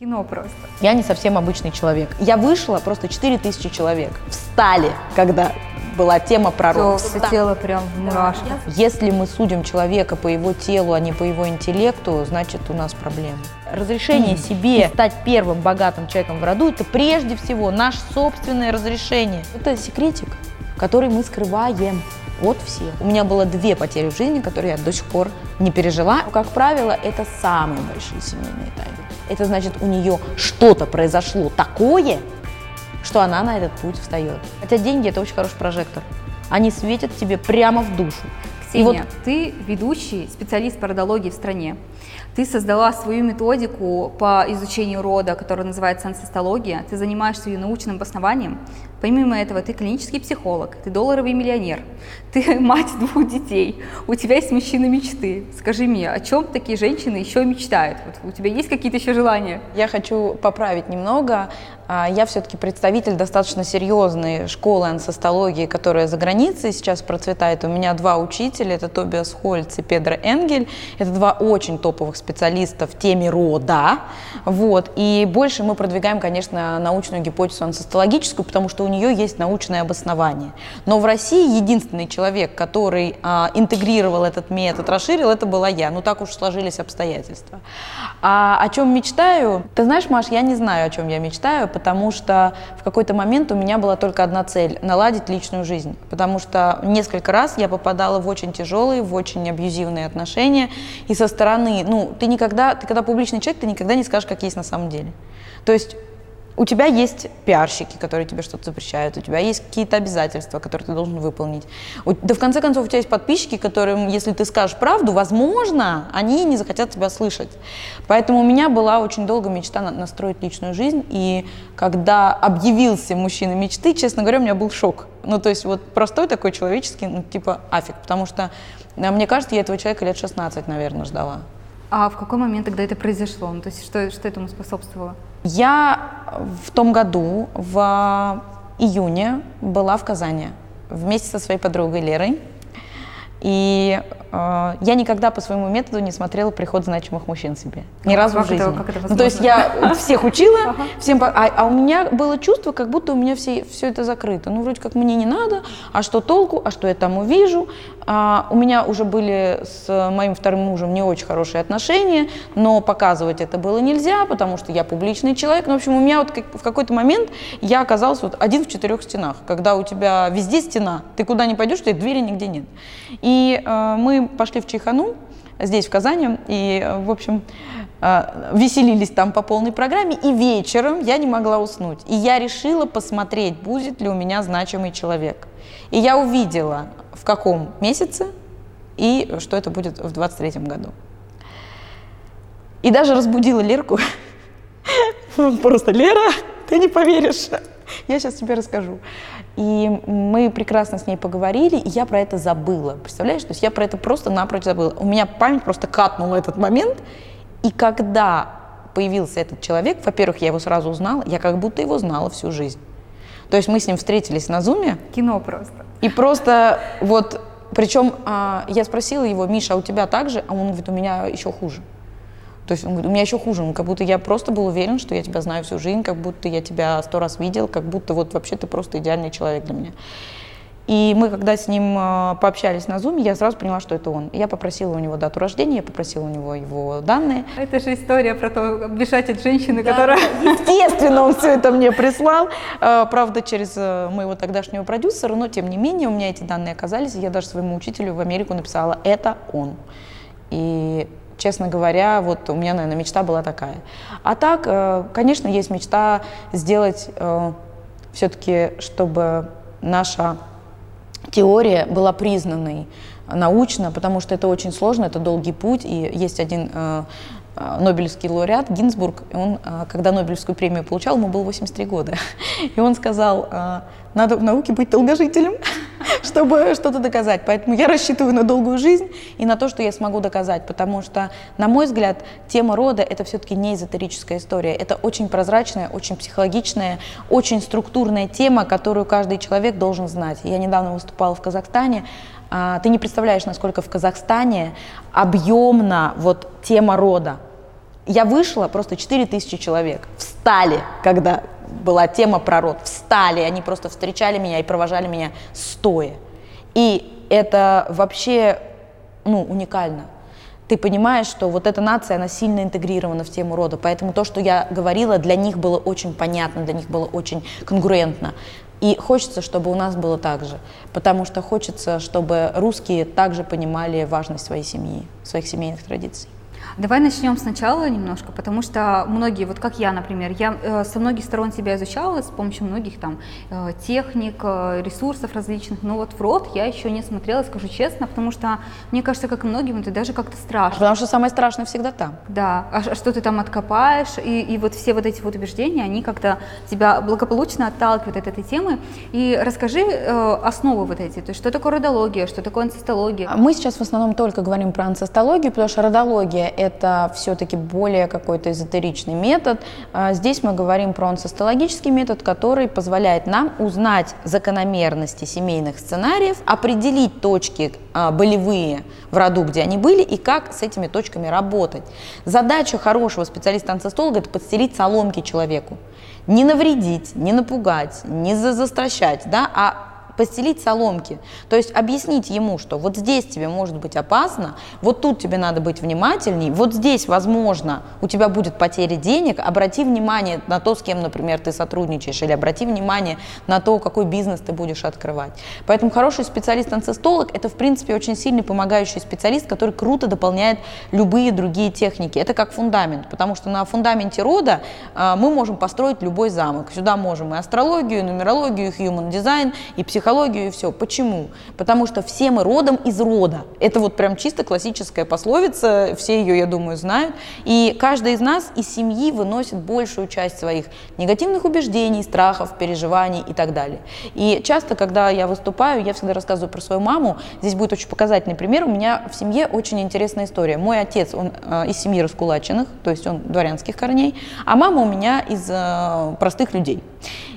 Кино просто. Я не совсем обычный человек. Я вышла, просто 4000 человек встали, когда была тема про Все, все тело прям в мурашках. Если мы судим человека по его телу, а не по его интеллекту, значит у нас проблемы. Разрешение себе стать первым богатым человеком в роду – это прежде всего наше собственное разрешение. Это секретик, который мы скрываем. Вот все. У меня было две потери в жизни, которые я до сих пор не пережила. Как правило, это самые большие семейные тайны. Это значит, у нее что-то произошло такое, что она на этот путь встает. Хотя деньги – это очень хороший прожектор. Они светят тебе прямо в душу. И Ксения, вот ты ведущий специалист по родологии в стране. Ты создала свою методику по изучению рода, которая называется ансестология. Ты занимаешься ее научным обоснованием. Помимо этого, ты клинический психолог, ты долларовый миллионер, ты мать двух детей, у тебя есть мужчина мечты. Скажи мне, о чем такие женщины еще мечтают? Вот у тебя есть какие-то еще желания? Я хочу поправить немного. А, Я все-таки представитель достаточно серьезной школы ансестологии, которая за границей сейчас процветает. У меня два учителя, это Тобиас Хольц и Педро Энгель. Это два очень топовых специалиста в теме рода. Вот. И больше мы продвигаем, конечно, научную гипотезу ансестологическую, потому что у нее есть научное обоснование. Но в России единственный человек, который а, интегрировал этот метод, расширил, это была я. Ну так уж сложились обстоятельства. А о чем мечтаю? Ты знаешь, Маш, я не знаю, о чем я мечтаю, потому что в какой-то момент у меня была только одна цель – наладить личную жизнь. Потому что несколько раз я попадала в очень тяжелые, в очень абьюзивные отношения. И со стороны, ну, ты никогда, ты когда публичный человек, ты никогда не скажешь, как есть на самом деле. То есть у тебя есть пиарщики, которые тебе что-то запрещают, у тебя есть какие-то обязательства, которые ты должен выполнить. У- да в конце концов у тебя есть подписчики, которым, если ты скажешь правду, возможно, они не захотят тебя слышать. Поэтому у меня была очень долго мечта на- настроить личную жизнь, и когда объявился мужчина мечты, честно говоря, у меня был шок. Ну, то есть вот простой такой человеческий, ну, типа афиг, потому что, э, мне кажется, я этого человека лет 16, наверное, ждала. А в какой момент тогда это произошло? Ну, то есть что, что этому способствовало? Я в том году, в июне, была в Казани вместе со своей подругой Лерой. И я никогда по своему методу не смотрела приход значимых мужчин себе. Ни Как- разу как в жизни. это- как это ну, то есть я всех учила, всем, а, а у меня было чувство, как будто у меня все, все это закрыто. Ну, вроде как мне не надо, а что толку, а что я там увижу. А, у меня уже были с моим вторым мужем не очень хорошие отношения, но показывать это было нельзя, потому что я публичный человек. Ну, в общем, у меня вот как- в какой-то момент я оказалась вот один в четырех стенах, когда у тебя везде стена, ты куда не пойдешь, тебя двери нигде нет. И э, мы пошли в Чайхану, здесь, в Казани, и, в общем, э, веселились там по полной программе, и вечером я не могла уснуть. И я решила посмотреть, будет ли у меня значимый человек. И я увидела, в каком месяце и что это будет в 23 году. И даже разбудила Лерку. Просто Лера, ты не поверишь. Я сейчас тебе расскажу. И мы прекрасно с ней поговорили, и я про это забыла. Представляешь? То есть я про это просто напрочь забыла. У меня память просто катнула этот момент. И когда появился этот человек, во-первых, я его сразу узнала, я как будто его знала всю жизнь. То есть мы с ним встретились на зуме, Кино просто. и просто вот, причем а, я спросила его, Миша, а у тебя так же? А он говорит, у меня еще хуже. То есть он говорит, у меня еще хуже, Ну, как будто я просто был уверен, что я тебя знаю всю жизнь, как будто я тебя сто раз видел, как будто вот вообще ты просто идеальный человек для меня. И мы, когда с ним а, пообщались на зуме, я сразу поняла, что это он. Я попросила у него дату рождения, я попросила у него его данные. Это же история про то, бежать от женщины, которая... Естественно, он все это мне прислал. Э, Правда, через э, моего тогдашнего продюсера, но тем не менее у меня эти данные оказались. и Я даже своему учителю в Америку написала, это он. И, честно говоря, вот у меня, наверное, мечта была такая. А так, э, конечно, есть мечта сделать все-таки, чтобы наша теория была признанной научно, потому что это очень сложно, это долгий путь, и есть один э, э, Нобелевский лауреат Гинзбург, он, э, когда Нобелевскую премию получал, ему было 83 года, и он сказал, э, надо в науке быть долгожителем, чтобы что-то доказать, поэтому я рассчитываю на долгую жизнь и на то, что я смогу доказать, потому что, на мой взгляд, тема рода – это все-таки не эзотерическая история, это очень прозрачная, очень психологичная, очень структурная тема, которую каждый человек должен знать. Я недавно выступала в Казахстане, а, ты не представляешь, насколько в Казахстане объемна вот тема рода. Я вышла, просто 4 тысячи человек встали, когда была тема про род, встали, они просто встречали меня и провожали меня стоя. И это вообще ну, уникально. Ты понимаешь, что вот эта нация, она сильно интегрирована в тему рода, поэтому то, что я говорила, для них было очень понятно, для них было очень конгруентно. И хочется, чтобы у нас было так же, потому что хочется, чтобы русские также понимали важность своей семьи, своих семейных традиций. Давай начнем сначала немножко, потому что многие, вот как я, например, я э, со многих сторон себя изучала с помощью многих там э, техник, э, ресурсов различных, но вот в рот я еще не смотрела, скажу честно, потому что мне кажется, как и многим, это даже как-то страшно. Потому что самое страшное всегда там. Да, а, а что ты там откопаешь, и, и вот все вот эти вот убеждения, они как-то тебя благополучно отталкивают от этой темы. И расскажи э, основы вот эти, то есть что такое родология, что такое анцестология? Мы сейчас в основном только говорим про анцестологию, потому что родология – это все-таки более какой-то эзотеричный метод. А, здесь мы говорим про анцестологический метод, который позволяет нам узнать закономерности семейных сценариев, определить точки а, болевые в роду, где они были, и как с этими точками работать. Задача хорошего специалиста-анцестолога – это подстелить соломки человеку. Не навредить, не напугать, не застращать, да, а постелить соломки. То есть объяснить ему, что вот здесь тебе может быть опасно, вот тут тебе надо быть внимательней, вот здесь, возможно, у тебя будет потеря денег, обрати внимание на то, с кем, например, ты сотрудничаешь, или обрати внимание на то, какой бизнес ты будешь открывать. Поэтому хороший специалист-анцестолог – это, в принципе, очень сильный помогающий специалист, который круто дополняет любые другие техники. Это как фундамент, потому что на фундаменте рода э, мы можем построить любой замок. Сюда можем и астрологию, и нумерологию, и human дизайн, и психологию, психологию и все. Почему? Потому что все мы родом из рода. Это вот прям чисто классическая пословица, все ее, я думаю, знают. И каждый из нас из семьи выносит большую часть своих негативных убеждений, страхов, переживаний и так далее. И часто, когда я выступаю, я всегда рассказываю про свою маму. Здесь будет очень показательный пример. У меня в семье очень интересная история. Мой отец, он э, из семьи раскулаченных, то есть он дворянских корней, а мама у меня из э, простых людей.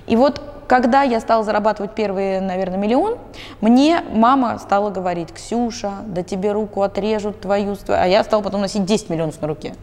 И вот когда я стала зарабатывать первый, наверное, миллион, мне мама стала говорить, Ксюша, да тебе руку отрежут твою, а я стала потом носить 10 миллионов на руке.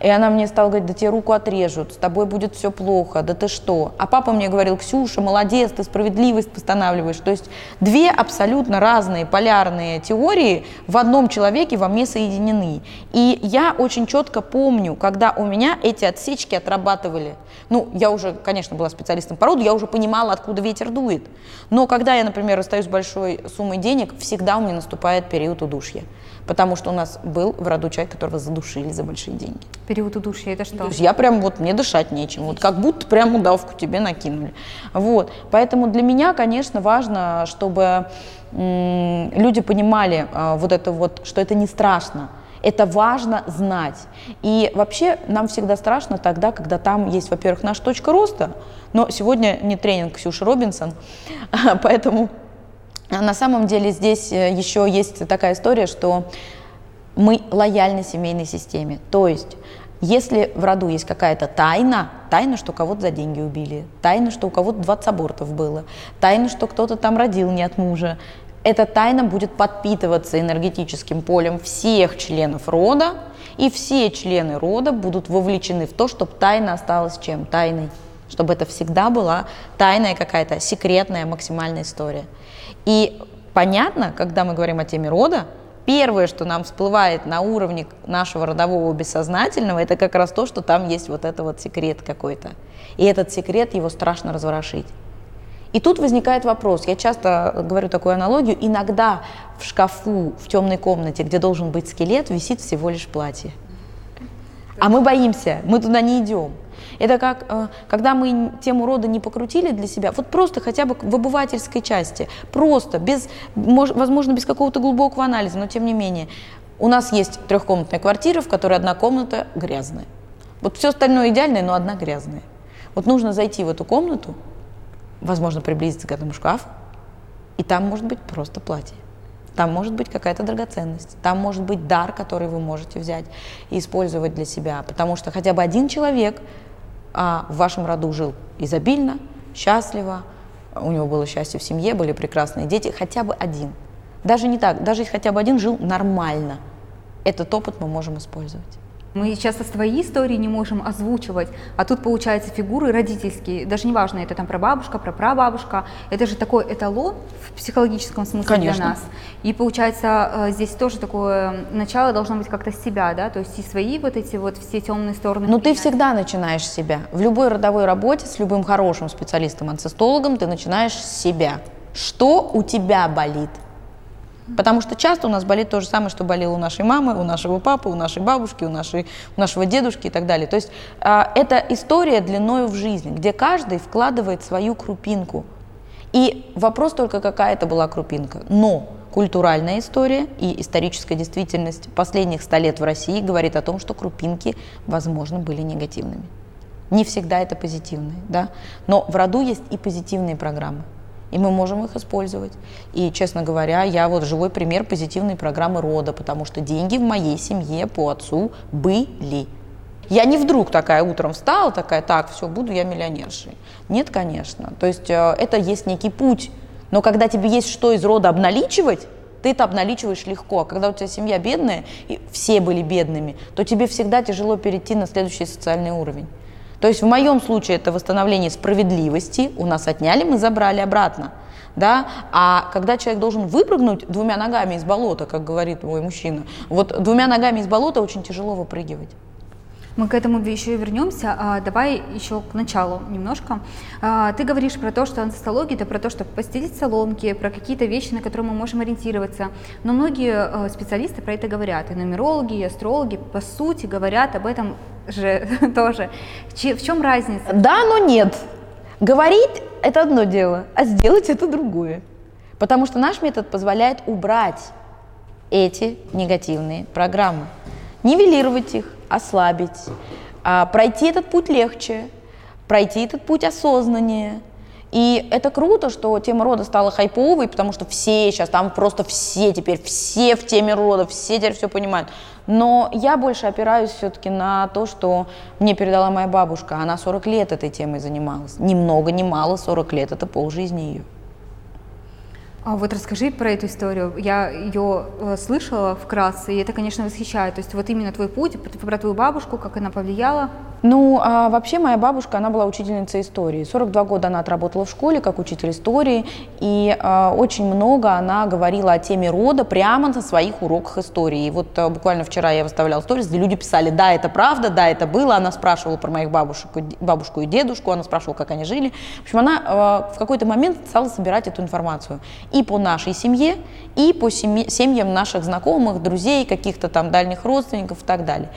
И она мне стала говорить, да тебе руку отрежут, с тобой будет все плохо, да ты что? А папа мне говорил, Ксюша, молодец, ты справедливость постанавливаешь. То есть две абсолютно разные полярные теории в одном человеке во мне соединены. И я очень четко помню, когда у меня эти отсечки отрабатывали. Ну, я уже, конечно, была специалистом по роду, я уже понимала, откуда ветер дует. Но когда я, например, расстаюсь с большой суммой денег, всегда у меня наступает период удушья потому что у нас был в роду человек, которого задушили за большие деньги. Период удушья, это что? То есть я прям вот, мне дышать нечем, вот как будто прям удавку тебе накинули. Вот, поэтому для меня, конечно, важно, чтобы люди понимали а, вот это вот, что это не страшно, это важно знать. И вообще нам всегда страшно тогда, когда там есть, во-первых, наша точка роста, но сегодня не тренинг Ксюши Робинсон, поэтому а на самом деле здесь э, еще есть такая история, что мы лояльны семейной системе. То есть если в роду есть какая-то тайна, тайна, что кого-то за деньги убили, тайна, что у кого-то 20 абортов было, тайна, что кто-то там родил не от мужа, эта тайна будет подпитываться энергетическим полем всех членов рода, и все члены рода будут вовлечены в то, чтобы тайна осталась чем? Тайной. Чтобы это всегда была тайная какая-то секретная максимальная история. И понятно, когда мы говорим о теме рода, первое, что нам всплывает на уровне нашего родового бессознательного, это как раз то, что там есть вот это вот секрет какой-то. И этот секрет, его страшно разворошить. И тут возникает вопрос, я часто говорю такую аналогию, иногда в шкафу, в темной комнате, где должен быть скелет, висит всего лишь платье. А мы боимся, мы туда не идем. Это как, э, когда мы тему рода не покрутили для себя, вот просто хотя бы в обывательской части, просто, без, возможно, без какого-то глубокого анализа, но тем не менее, у нас есть трехкомнатная квартира, в которой одна комната грязная. Вот все остальное идеальное, но одна грязная. Вот нужно зайти в эту комнату, возможно, приблизиться к этому шкафу, и там может быть просто платье. Там может быть какая-то драгоценность, там может быть дар, который вы можете взять и использовать для себя. Потому что хотя бы один человек а, в вашем роду жил изобильно, счастливо, у него было счастье в семье, были прекрасные дети, хотя бы один. Даже не так, даже если хотя бы один жил нормально, этот опыт мы можем использовать. Мы часто свои истории не можем озвучивать, а тут получается фигуры родительские, даже неважно, это там прабабушка, прапрабабушка, это же такой эталон в психологическом смысле Конечно. для нас. И получается э, здесь тоже такое начало должно быть как-то с себя, да, то есть и свои вот эти вот все темные стороны. Ну, ты всегда начинаешь с себя. В любой родовой работе с любым хорошим специалистом-анцестологом ты начинаешь с себя. Что у тебя болит? Потому что часто у нас болит то же самое, что болело у нашей мамы, у нашего папы, у нашей бабушки, у, нашей, у нашего дедушки и так далее. То есть а, это история длиною в жизни, где каждый вкладывает свою крупинку. И вопрос только, какая это была крупинка. Но культуральная история и историческая действительность последних ста лет в России говорит о том, что крупинки, возможно, были негативными. Не всегда это позитивные, да? но в роду есть и позитивные программы и мы можем их использовать. И, честно говоря, я вот живой пример позитивной программы рода, потому что деньги в моей семье по отцу были. Я не вдруг такая утром встала, такая, так, все, буду я миллионершей. Нет, конечно. То есть э, это есть некий путь. Но когда тебе есть что из рода обналичивать, ты это обналичиваешь легко. А когда у тебя семья бедная, и все были бедными, то тебе всегда тяжело перейти на следующий социальный уровень. То есть в моем случае это восстановление справедливости, у нас отняли, мы забрали обратно. Да? А когда человек должен выпрыгнуть двумя ногами из болота, как говорит мой мужчина, вот двумя ногами из болота очень тяжело выпрыгивать. Мы к этому еще вернемся. А, давай еще к началу немножко. А, ты говоришь про то, что анцестология это про то, чтобы постелить соломки, про какие-то вещи, на которые мы можем ориентироваться. Но многие а, специалисты про это говорят. И нумерологи, и астрологи, по сути, говорят об этом же тоже. В чем разница? Да, но нет. Говорить – это одно дело, а сделать – это другое. Потому что наш метод позволяет убрать эти негативные программы, нивелировать их, ослабить, а, пройти этот путь легче, пройти этот путь осознаннее. И это круто, что тема рода стала хайповой, потому что все сейчас, там просто все теперь, все в теме рода, все теперь все понимают. Но я больше опираюсь все-таки на то, что мне передала моя бабушка. Она 40 лет этой темой занималась. Ни много, ни мало, 40 лет – это полжизни ее. А вот расскажи про эту историю. Я ее э, слышала вкратце, и это, конечно, восхищает. То есть вот именно твой путь, про твою бабушку, как она повлияла. Ну, а вообще моя бабушка, она была учительницей истории. 42 года она отработала в школе как учитель истории, и а, очень много она говорила о теме рода прямо на своих уроках истории. И вот а, буквально вчера я выставляла сторис, где люди писали, да, это правда, да, это было. Она спрашивала про моих бабушек, бабушку и дедушку, она спрашивала, как они жили. В общем, она а, в какой-то момент стала собирать эту информацию и по нашей семье, и по семье, семьям наших знакомых, друзей, каких-то там дальних родственников и так далее.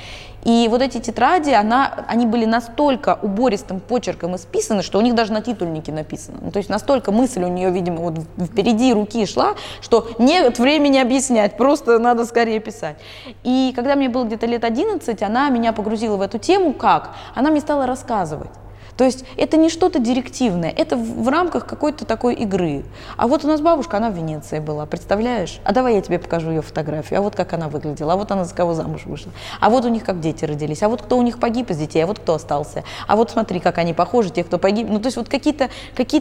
И вот эти тетради, она, они были настолько убористым почерком исписаны, что у них даже на титульнике написано. Ну, то есть настолько мысль у нее, видимо, вот впереди руки шла, что нет времени объяснять, просто надо скорее писать. И когда мне было где-то лет 11, она меня погрузила в эту тему как? Она мне стала рассказывать. То есть это не что-то директивное, это в, в рамках какой-то такой игры. А вот у нас бабушка, она в Венеции была, представляешь? А давай я тебе покажу ее фотографию, а вот как она выглядела, а вот она за кого замуж вышла, а вот у них как дети родились, а вот кто у них погиб из детей, а вот кто остался, а вот смотри, как они похожи, те, кто погиб. Ну то есть вот какие-то какие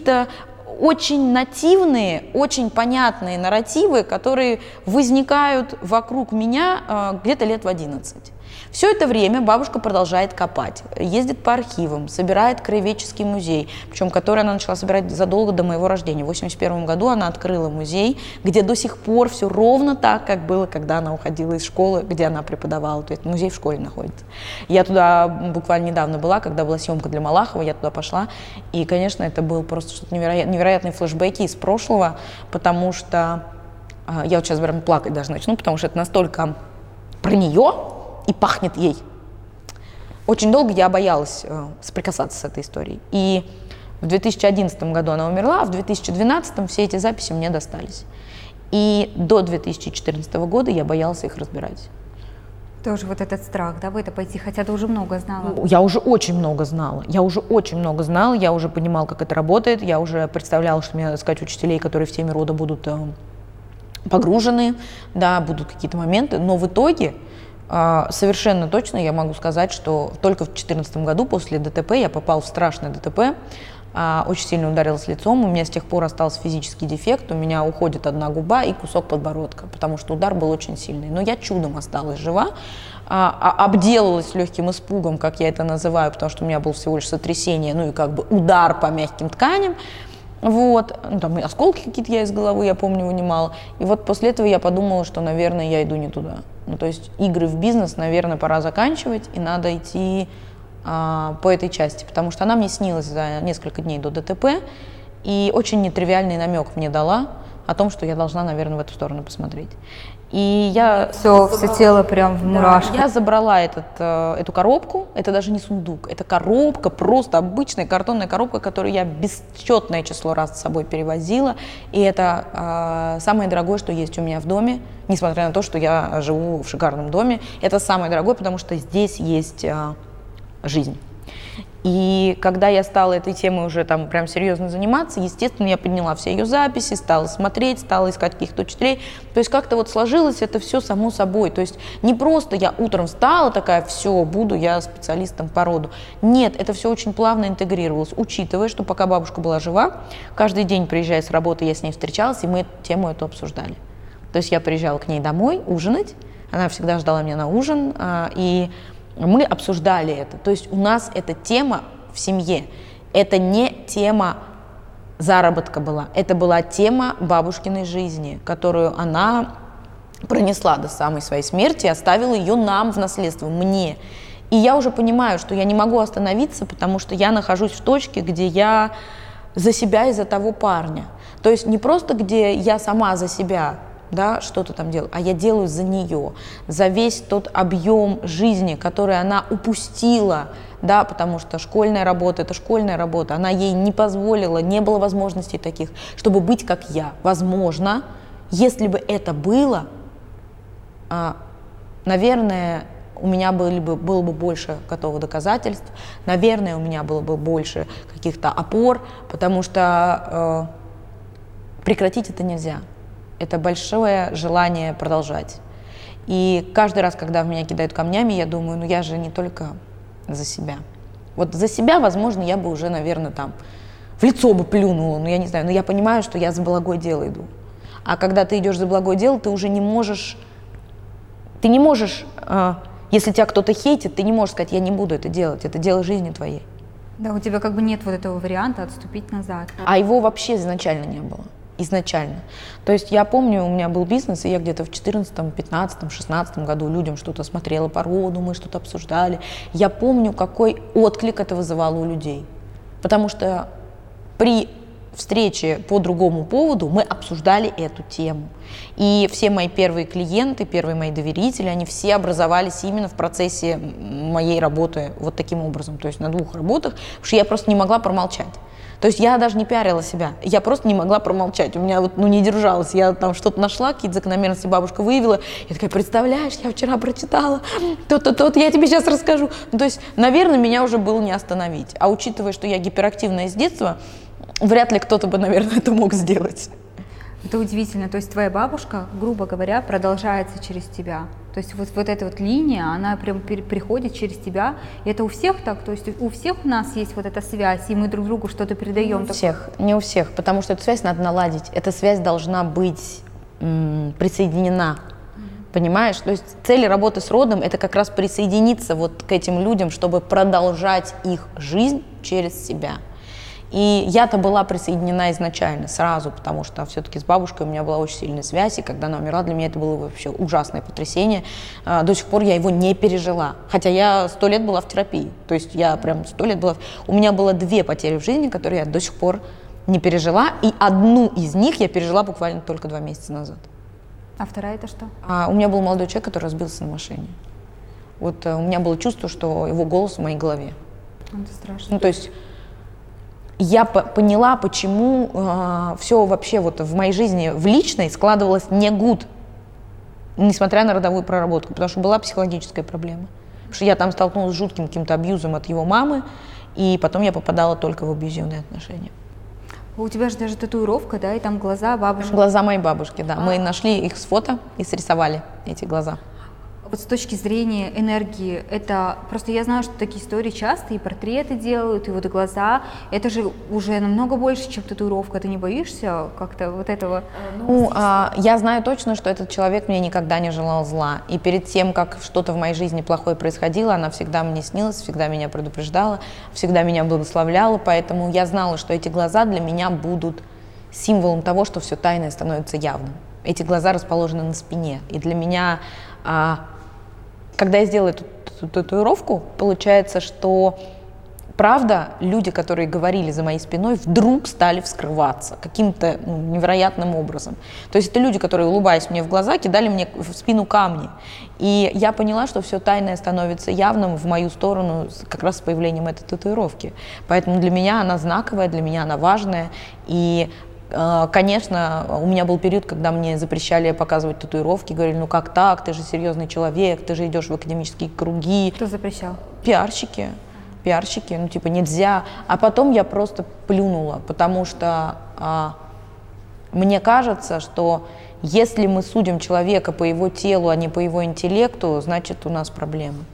очень нативные, очень понятные нарративы, которые возникают вокруг меня э, где-то лет в 11. Все это время бабушка продолжает копать, ездит по архивам, собирает краеведческий музей, причем который она начала собирать задолго до моего рождения. В 1981 году она открыла музей, где до сих пор все ровно так, как было, когда она уходила из школы, где она преподавала. То есть музей в школе находится. Я туда буквально недавно была, когда была съемка для Малахова, я туда пошла. И, конечно, это был просто что-то невероятное, невероятные флешбеки из прошлого, потому что а, я вот сейчас прям плакать даже начну, потому что это настолько про нее, и пахнет ей. Очень долго я боялась э, соприкасаться с этой историей. И в 2011 году она умерла, а в 2012 все эти записи мне достались. И до 2014 года я боялась их разбирать. Тоже вот этот страх, да, в это пойти, хотя ты уже много знала. Я уже очень много знала. Я уже очень много знала, я уже понимала, как это работает, я уже представляла, что мне надо искать учителей, которые в теме рода будут э, погружены, да, будут какие-то моменты, но в итоге совершенно точно я могу сказать, что только в 2014 году после ДТП я попал в страшное ДТП. а, очень сильно ударилась лицом, у меня с тех пор остался физический дефект, у меня уходит одна губа и кусок подбородка, потому что удар был очень сильный. Но я чудом осталась жива, а, а, обделалась легким испугом, как я это называю, потому что у меня был всего лишь сотрясение, ну и как бы удар по мягким тканям. Вот, ну, там осколки какие-то я из головы, я помню, вынимала. И вот после этого я подумала, что, наверное, я иду не туда. Ну, то есть игры в бизнес, наверное, пора заканчивать, и надо идти а, по этой части, потому что она мне снилась за несколько дней до ДТП, и очень нетривиальный намек мне дала о том, что я должна, наверное, в эту сторону посмотреть. И я все, все тело прям в мурашках. Да, я забрала этот, э, эту коробку, это даже не сундук, это коробка, просто обычная картонная коробка, которую я бесчетное число раз с собой перевозила, и это э, самое дорогое, что есть у меня в доме, несмотря на то, что я живу в шикарном доме, это самое дорогое, потому что здесь есть э, жизнь. И когда я стала этой темой уже там прям серьезно заниматься, естественно, я подняла все ее записи, стала смотреть, стала искать каких-то учителей. То есть как-то вот сложилось это все само собой. То есть не просто я утром встала такая, все, буду я специалистом по роду. Нет, это все очень плавно интегрировалось, учитывая, что пока бабушка была жива, каждый день, приезжая с работы, я с ней встречалась, и мы тему эту обсуждали. То есть я приезжала к ней домой ужинать, она всегда ждала меня на ужин, а, и мы обсуждали это. То есть у нас эта тема в семье. Это не тема заработка была. Это была тема бабушкиной жизни, которую она пронесла до самой своей смерти и оставила ее нам в наследство, мне. И я уже понимаю, что я не могу остановиться, потому что я нахожусь в точке, где я за себя и за того парня. То есть не просто где я сама за себя, да, что-то там делаю, а я делаю за нее, за весь тот объем жизни, который она упустила, да, потому что школьная работа – это школьная работа, она ей не позволила, не было возможностей таких, чтобы быть как я. Возможно, если бы это было, а, наверное, у меня были бы, было бы больше готовых доказательств, наверное, у меня было бы больше каких-то опор, потому что э, прекратить это нельзя это большое желание продолжать. И каждый раз, когда в меня кидают камнями, я думаю, ну я же не только за себя. Вот за себя, возможно, я бы уже, наверное, там в лицо бы плюнула, ну я не знаю, но я понимаю, что я за благое дело иду. А когда ты идешь за благое дело, ты уже не можешь, ты не можешь, э, если тебя кто-то хейтит, ты не можешь сказать, я не буду это делать, это дело жизни твоей. Да, у тебя как бы нет вот этого варианта отступить назад. А его вообще изначально не было изначально. То есть я помню, у меня был бизнес, и я где-то в 14, 15, 16 году людям что-то смотрела по роду, мы что-то обсуждали. Я помню, какой отклик это вызывало у людей. Потому что при встрече по другому поводу мы обсуждали эту тему. И все мои первые клиенты, первые мои доверители, они все образовались именно в процессе моей работы вот таким образом, то есть на двух работах, потому что я просто не могла промолчать. То есть я даже не пиарила себя, я просто не могла промолчать. У меня вот, ну, не держалась. Я там что-то нашла, какие-то закономерности бабушка выявила. Я такая, представляешь, я вчера прочитала то-то, то-то, я тебе сейчас расскажу. Ну, то есть, наверное, меня уже было не остановить. А учитывая, что я гиперактивная с детства, вряд ли кто-то бы, наверное, это мог сделать. Это удивительно. То есть твоя бабушка, грубо говоря, продолжается через тебя. То есть вот, вот эта вот линия, она прям приходит через тебя. И это у всех так? То есть у всех у нас есть вот эта связь, и мы друг другу что-то передаем? Не у всех, не у всех, потому что эту связь надо наладить. Эта связь должна быть м, присоединена. Понимаешь? То есть цель работы с родом – это как раз присоединиться вот к этим людям, чтобы продолжать их жизнь через себя. И я-то была присоединена изначально, сразу, потому что все-таки с бабушкой у меня была очень сильная связь, и когда она умерла, для меня это было вообще ужасное потрясение. А, до сих пор я его не пережила, хотя я сто лет была в терапии, то есть я прям сто лет была... У меня было две потери в жизни, которые я до сих пор не пережила, и одну из них я пережила буквально только два месяца назад. А вторая это что? А, у меня был молодой человек, который разбился на машине. Вот а, у меня было чувство, что его голос в моей голове. Это страшно. Ну, то есть я поняла, почему э, все вообще вот в моей жизни, в личной, складывалось не гуд, несмотря на родовую проработку, потому что была психологическая проблема. Потому что я там столкнулась с жутким каким-то абьюзом от его мамы, и потом я попадала только в абьюзивные отношения. У тебя же даже татуировка, да, и там глаза бабушки. Глаза моей бабушки, да. А. Мы нашли их с фото и срисовали эти глаза. Вот с точки зрения энергии, это просто я знаю, что такие истории часто, и портреты делают, и вот глаза, это же уже намного больше, чем татуировка, ты не боишься как-то вот этого? Ну, а, я знаю точно, что этот человек мне никогда не желал зла, и перед тем, как что-то в моей жизни плохое происходило, она всегда мне снилась, всегда меня предупреждала, всегда меня благословляла, поэтому я знала, что эти глаза для меня будут символом того, что все тайное становится явным. Эти глаза расположены на спине, и для меня а, когда я сделала эту, эту татуировку, получается, что правда, люди, которые говорили за моей спиной, вдруг стали вскрываться каким-то ну, невероятным образом. То есть это люди, которые, улыбаясь мне в глаза, кидали мне в спину камни. И я поняла, что все тайное становится явным в мою сторону как раз с появлением этой татуировки. Поэтому для меня она знаковая, для меня она важная. И конечно, у меня был период, когда мне запрещали показывать татуировки, говорили, ну как так, ты же серьезный человек, ты же идешь в академические круги. Кто запрещал? Пиарщики, пиарщики, ну типа нельзя. А потом я просто плюнула, потому что а, мне кажется, что если мы судим человека по его телу, а не по его интеллекту, значит у нас проблемы.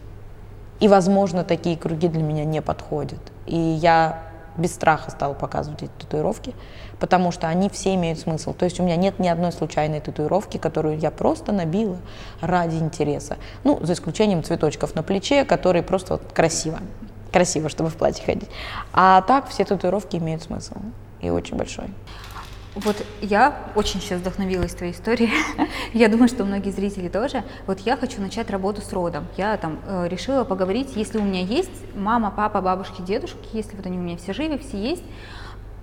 И, возможно, такие круги для меня не подходят. И я без страха стала показывать эти татуировки, потому что они все имеют смысл. То есть у меня нет ни одной случайной татуировки, которую я просто набила ради интереса. Ну, за исключением цветочков на плече, которые просто вот красиво. Красиво, чтобы в платье ходить. А так все татуировки имеют смысл. И очень большой. Вот я очень сейчас вдохновилась твоей историей. я думаю, что многие зрители тоже. Вот я хочу начать работу с родом. Я там э, решила поговорить, если у меня есть мама, папа, бабушки, дедушки, если вот они у меня все живы, все есть,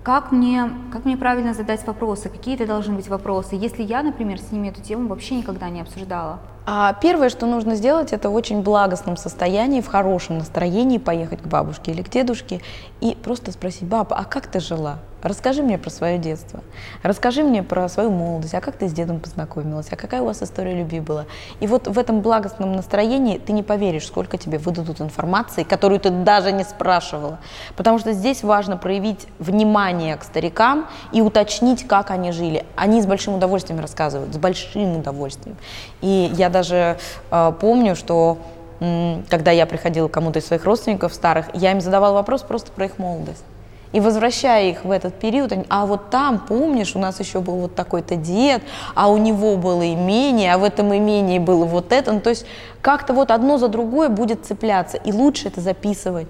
как мне, как мне правильно задать вопросы, какие это должны быть вопросы, если я, например, с ними эту тему вообще никогда не обсуждала. А первое, что нужно сделать, это в очень благостном состоянии, в хорошем настроении поехать к бабушке или к дедушке и просто спросить, баба, а как ты жила? Расскажи мне про свое детство, расскажи мне про свою молодость, а как ты с дедом познакомилась, а какая у вас история любви была. И вот в этом благостном настроении ты не поверишь, сколько тебе выдадут информации, которую ты даже не спрашивала. Потому что здесь важно проявить внимание к старикам и уточнить, как они жили. Они с большим удовольствием рассказывают, с большим удовольствием. И я даже э, помню, что когда я приходила к кому-то из своих родственников старых, я им задавала вопрос просто про их молодость. И возвращая их в этот период, они, а вот там, помнишь, у нас еще был вот такой-то дед, а у него было имение, а в этом имении было вот это. Ну, то есть как-то вот одно за другое будет цепляться, и лучше это записывать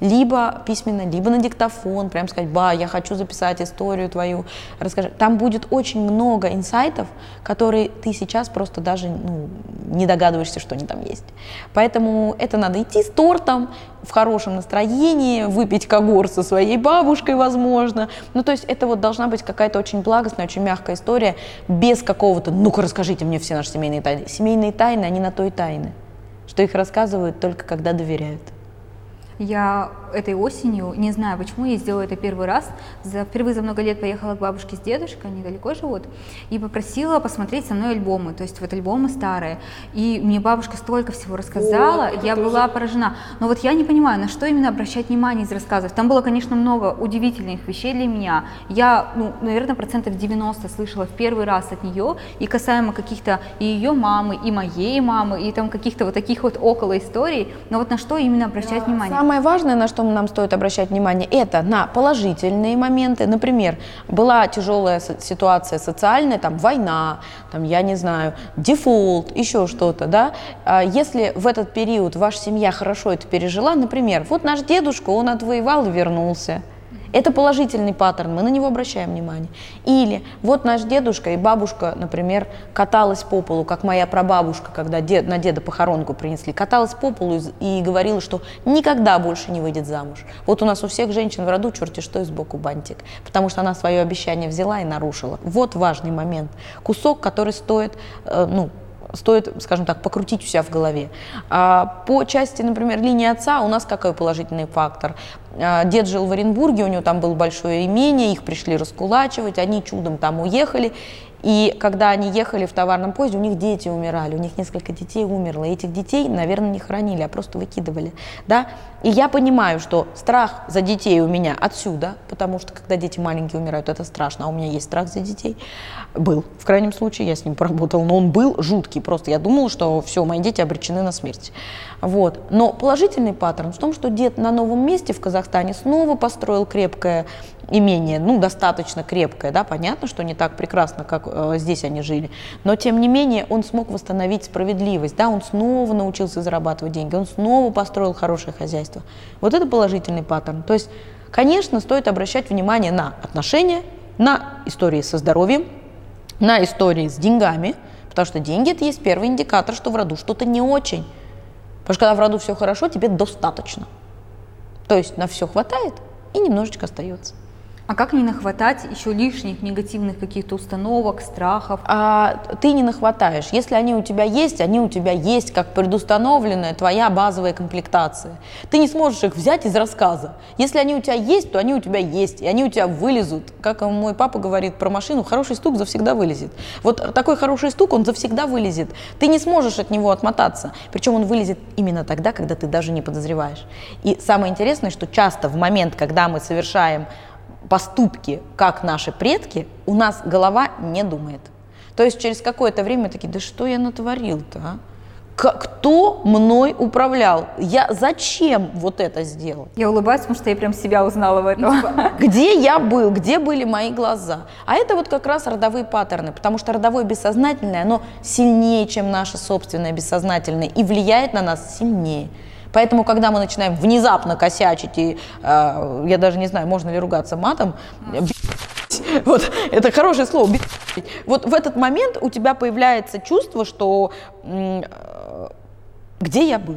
либо письменно, либо на диктофон, прям сказать, ба, я хочу записать историю твою, расскажи. Там будет очень много инсайтов, которые ты сейчас просто даже ну, не догадываешься, что они там есть. Поэтому это надо идти с тортом, в хорошем настроении, выпить когор со своей бабушкой, возможно. Ну, то есть это вот должна быть какая-то очень благостная, очень мягкая история, без какого-то, ну-ка расскажите мне все наши семейные тайны. Семейные тайны, они на то и тайны, что их рассказывают только когда доверяют. Я этой осенью, не знаю почему, я сделала это первый раз, за, впервые за много лет поехала к бабушке с дедушкой, они далеко живут, и попросила посмотреть со мной альбомы, то есть вот альбомы старые. И мне бабушка столько всего рассказала, О, я тоже... была поражена. Но вот я не понимаю, на что именно обращать внимание из рассказов. Там было, конечно, много удивительных вещей для меня. Я, ну, наверное, процентов 90 слышала в первый раз от нее, и касаемо каких-то и ее мамы, и моей мамы, и там каких-то вот таких вот около историй. Но вот на что именно обращать да, внимание? Самое важное, на что нам стоит обращать внимание, это на положительные моменты. Например, была тяжелая ситуация социальная, там война, там, я не знаю, дефолт, еще что-то, да. А если в этот период ваша семья хорошо это пережила, например, вот наш дедушка, он отвоевал и вернулся – это положительный паттерн, мы на него обращаем внимание. Или вот наш дедушка и бабушка, например, каталась по полу, как моя прабабушка, когда дед, на деда похоронку принесли, каталась по полу и, говорила, что никогда больше не выйдет замуж. Вот у нас у всех женщин в роду черти что и сбоку бантик, потому что она свое обещание взяла и нарушила. Вот важный момент. Кусок, который стоит, э, ну, стоит, скажем так, покрутить у себя в голове. А по части, например, линии отца у нас какой положительный фактор? А, дед жил в Оренбурге, у него там было большое имение, их пришли раскулачивать, они чудом там уехали, И когда они ехали в товарном поезде, у них дети умирали, у них несколько детей умерло. И этих детей, наверное, не хоронили, а просто выкидывали. Да? И я понимаю, что страх за детей у меня отсюда, потому что когда дети маленькие умирают, это страшно, а у меня есть страх за детей. Был, в крайнем случае, я с ним поработала, но он был жуткий. Просто я думала, что все, мои дети обречены на смерть. Вот. Но положительный паттерн в том, что дед на новом месте в Казахстане снова построил крепкое имение, ну, достаточно крепкое, да, понятно, что не так прекрасно, как э, здесь они жили, но тем не менее он смог восстановить справедливость, да, он снова научился зарабатывать деньги, он снова построил хорошее хозяйство. Вот это положительный паттерн. То есть, конечно, стоит обращать внимание на отношения, на истории со здоровьем, на истории с деньгами, потому что деньги это есть первый индикатор, что в роду что-то не очень. Потому что когда в роду все хорошо, тебе достаточно. То есть на все хватает и немножечко остается. А как не нахватать еще лишних негативных каких-то установок, страхов? А, ты не нахватаешь. Если они у тебя есть, они у тебя есть как предустановленная твоя базовая комплектация. Ты не сможешь их взять из рассказа. Если они у тебя есть, то они у тебя есть, и они у тебя вылезут. Как мой папа говорит про машину, хороший стук завсегда вылезет. Вот такой хороший стук, он завсегда вылезет. Ты не сможешь от него отмотаться. Причем он вылезет именно тогда, когда ты даже не подозреваешь. И самое интересное, что часто в момент, когда мы совершаем поступки, как наши предки, у нас голова не думает. То есть через какое-то время такие, да что я натворил-то, а? кто мной управлял? Я зачем вот это сделал? Я улыбаюсь, потому что я прям себя узнала в этом. Типа, где я был? Где были мои глаза? А это вот как раз родовые паттерны, потому что родовое бессознательное, оно сильнее, чем наше собственное бессознательное и влияет на нас сильнее. Поэтому, когда мы начинаем внезапно косячить, и э, я даже не знаю, можно ли ругаться матом, вот это хорошее слово, вот в этот момент у тебя появляется чувство, что э, где я был?